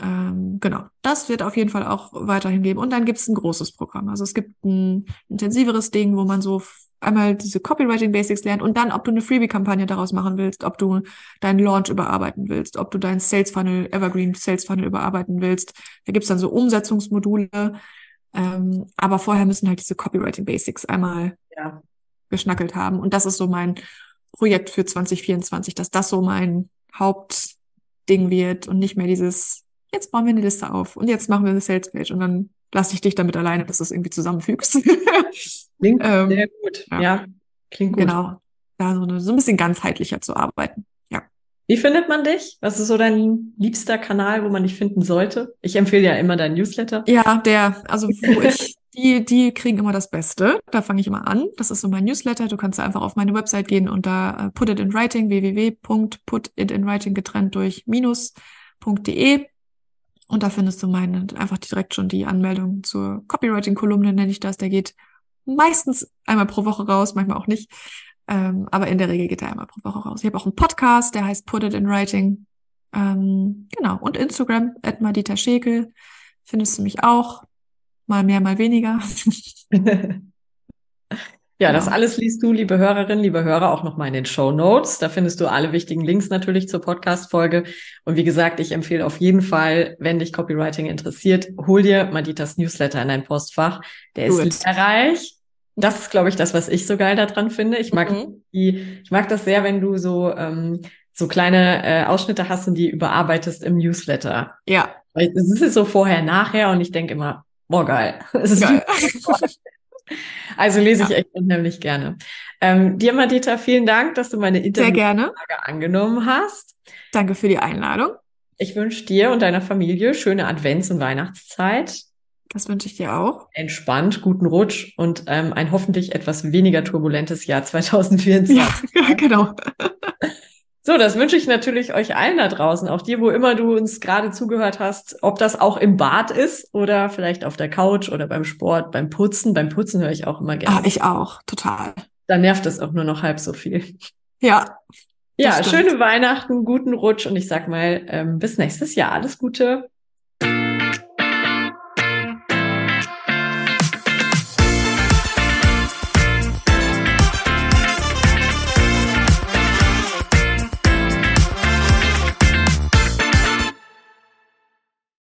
Ähm, genau, das wird auf jeden Fall auch weiterhin geben. Und dann gibt es ein großes Programm. Also es gibt ein intensiveres Ding, wo man so einmal diese Copywriting Basics lernt und dann, ob du eine Freebie-Kampagne daraus machen willst, ob du deinen Launch überarbeiten willst, ob du deinen Sales Funnel, Evergreen Sales Funnel überarbeiten willst. Da gibt's dann so Umsetzungsmodule. Ähm, aber vorher müssen halt diese Copywriting Basics einmal ja. geschnackelt haben. Und das ist so mein Projekt für 2024, dass das so mein Hauptding wird und nicht mehr dieses, jetzt bauen wir eine Liste auf und jetzt machen wir eine Sales Page und dann lasse ich dich damit alleine, dass du es irgendwie zusammenfügst. Klingt ähm, sehr gut. Ja. ja. klingt gut. Genau. Da so, so ein bisschen ganzheitlicher zu arbeiten. Ja. Wie findet man dich? Was ist so dein liebster Kanal, wo man dich finden sollte? Ich empfehle ja immer dein Newsletter. Ja, der, also wo ich, die, die kriegen immer das Beste. Da fange ich immer an. Das ist so mein Newsletter. Du kannst einfach auf meine Website gehen und da uh, Put It in Writing, www.putitinwriting getrennt durch minus.de und da findest du meine, einfach direkt schon die Anmeldung zur Copywriting-Kolumne, nenne ich das. Der geht meistens einmal pro Woche raus, manchmal auch nicht. Ähm, aber in der Regel geht er einmal pro Woche raus. Ich habe auch einen Podcast, der heißt Put It in Writing. Ähm, genau. Und Instagram, Madita Schekel, findest du mich auch. Mal mehr, mal weniger. Ja, genau. das alles liest du, liebe Hörerinnen, liebe Hörer, auch nochmal in den Show Notes. Da findest du alle wichtigen Links natürlich zur Podcast-Folge. Und wie gesagt, ich empfehle auf jeden Fall, wenn dich Copywriting interessiert, hol dir Maditas Newsletter in dein Postfach. Der ist lehrreich. Das ist, glaube ich, das, was ich so geil daran finde. Ich mag mhm. die, ich mag das sehr, wenn du so, ähm, so kleine äh, Ausschnitte hast und die überarbeitest im Newsletter. Ja. Weil es ist so vorher, nachher und ich denke immer, boah, geil. Es ist geil. Also lese ich ja. echt unheimlich gerne. Ähm, dir, Madita, vielen Dank, dass du meine Interviewfrage angenommen hast. Danke für die Einladung. Ich wünsche dir und deiner Familie schöne Advents- und Weihnachtszeit. Das wünsche ich dir auch. Entspannt, guten Rutsch und ähm, ein hoffentlich etwas weniger turbulentes Jahr 2024. Ja, genau. So, das wünsche ich natürlich euch allen da draußen, auch dir, wo immer du uns gerade zugehört hast, ob das auch im Bad ist oder vielleicht auf der Couch oder beim Sport, beim Putzen. Beim Putzen höre ich auch immer gerne. Ah, ich auch, total. Da nervt es auch nur noch halb so viel. Ja. Ja, stimmt. schöne Weihnachten, guten Rutsch und ich sag mal, ähm, bis nächstes Jahr. Alles Gute.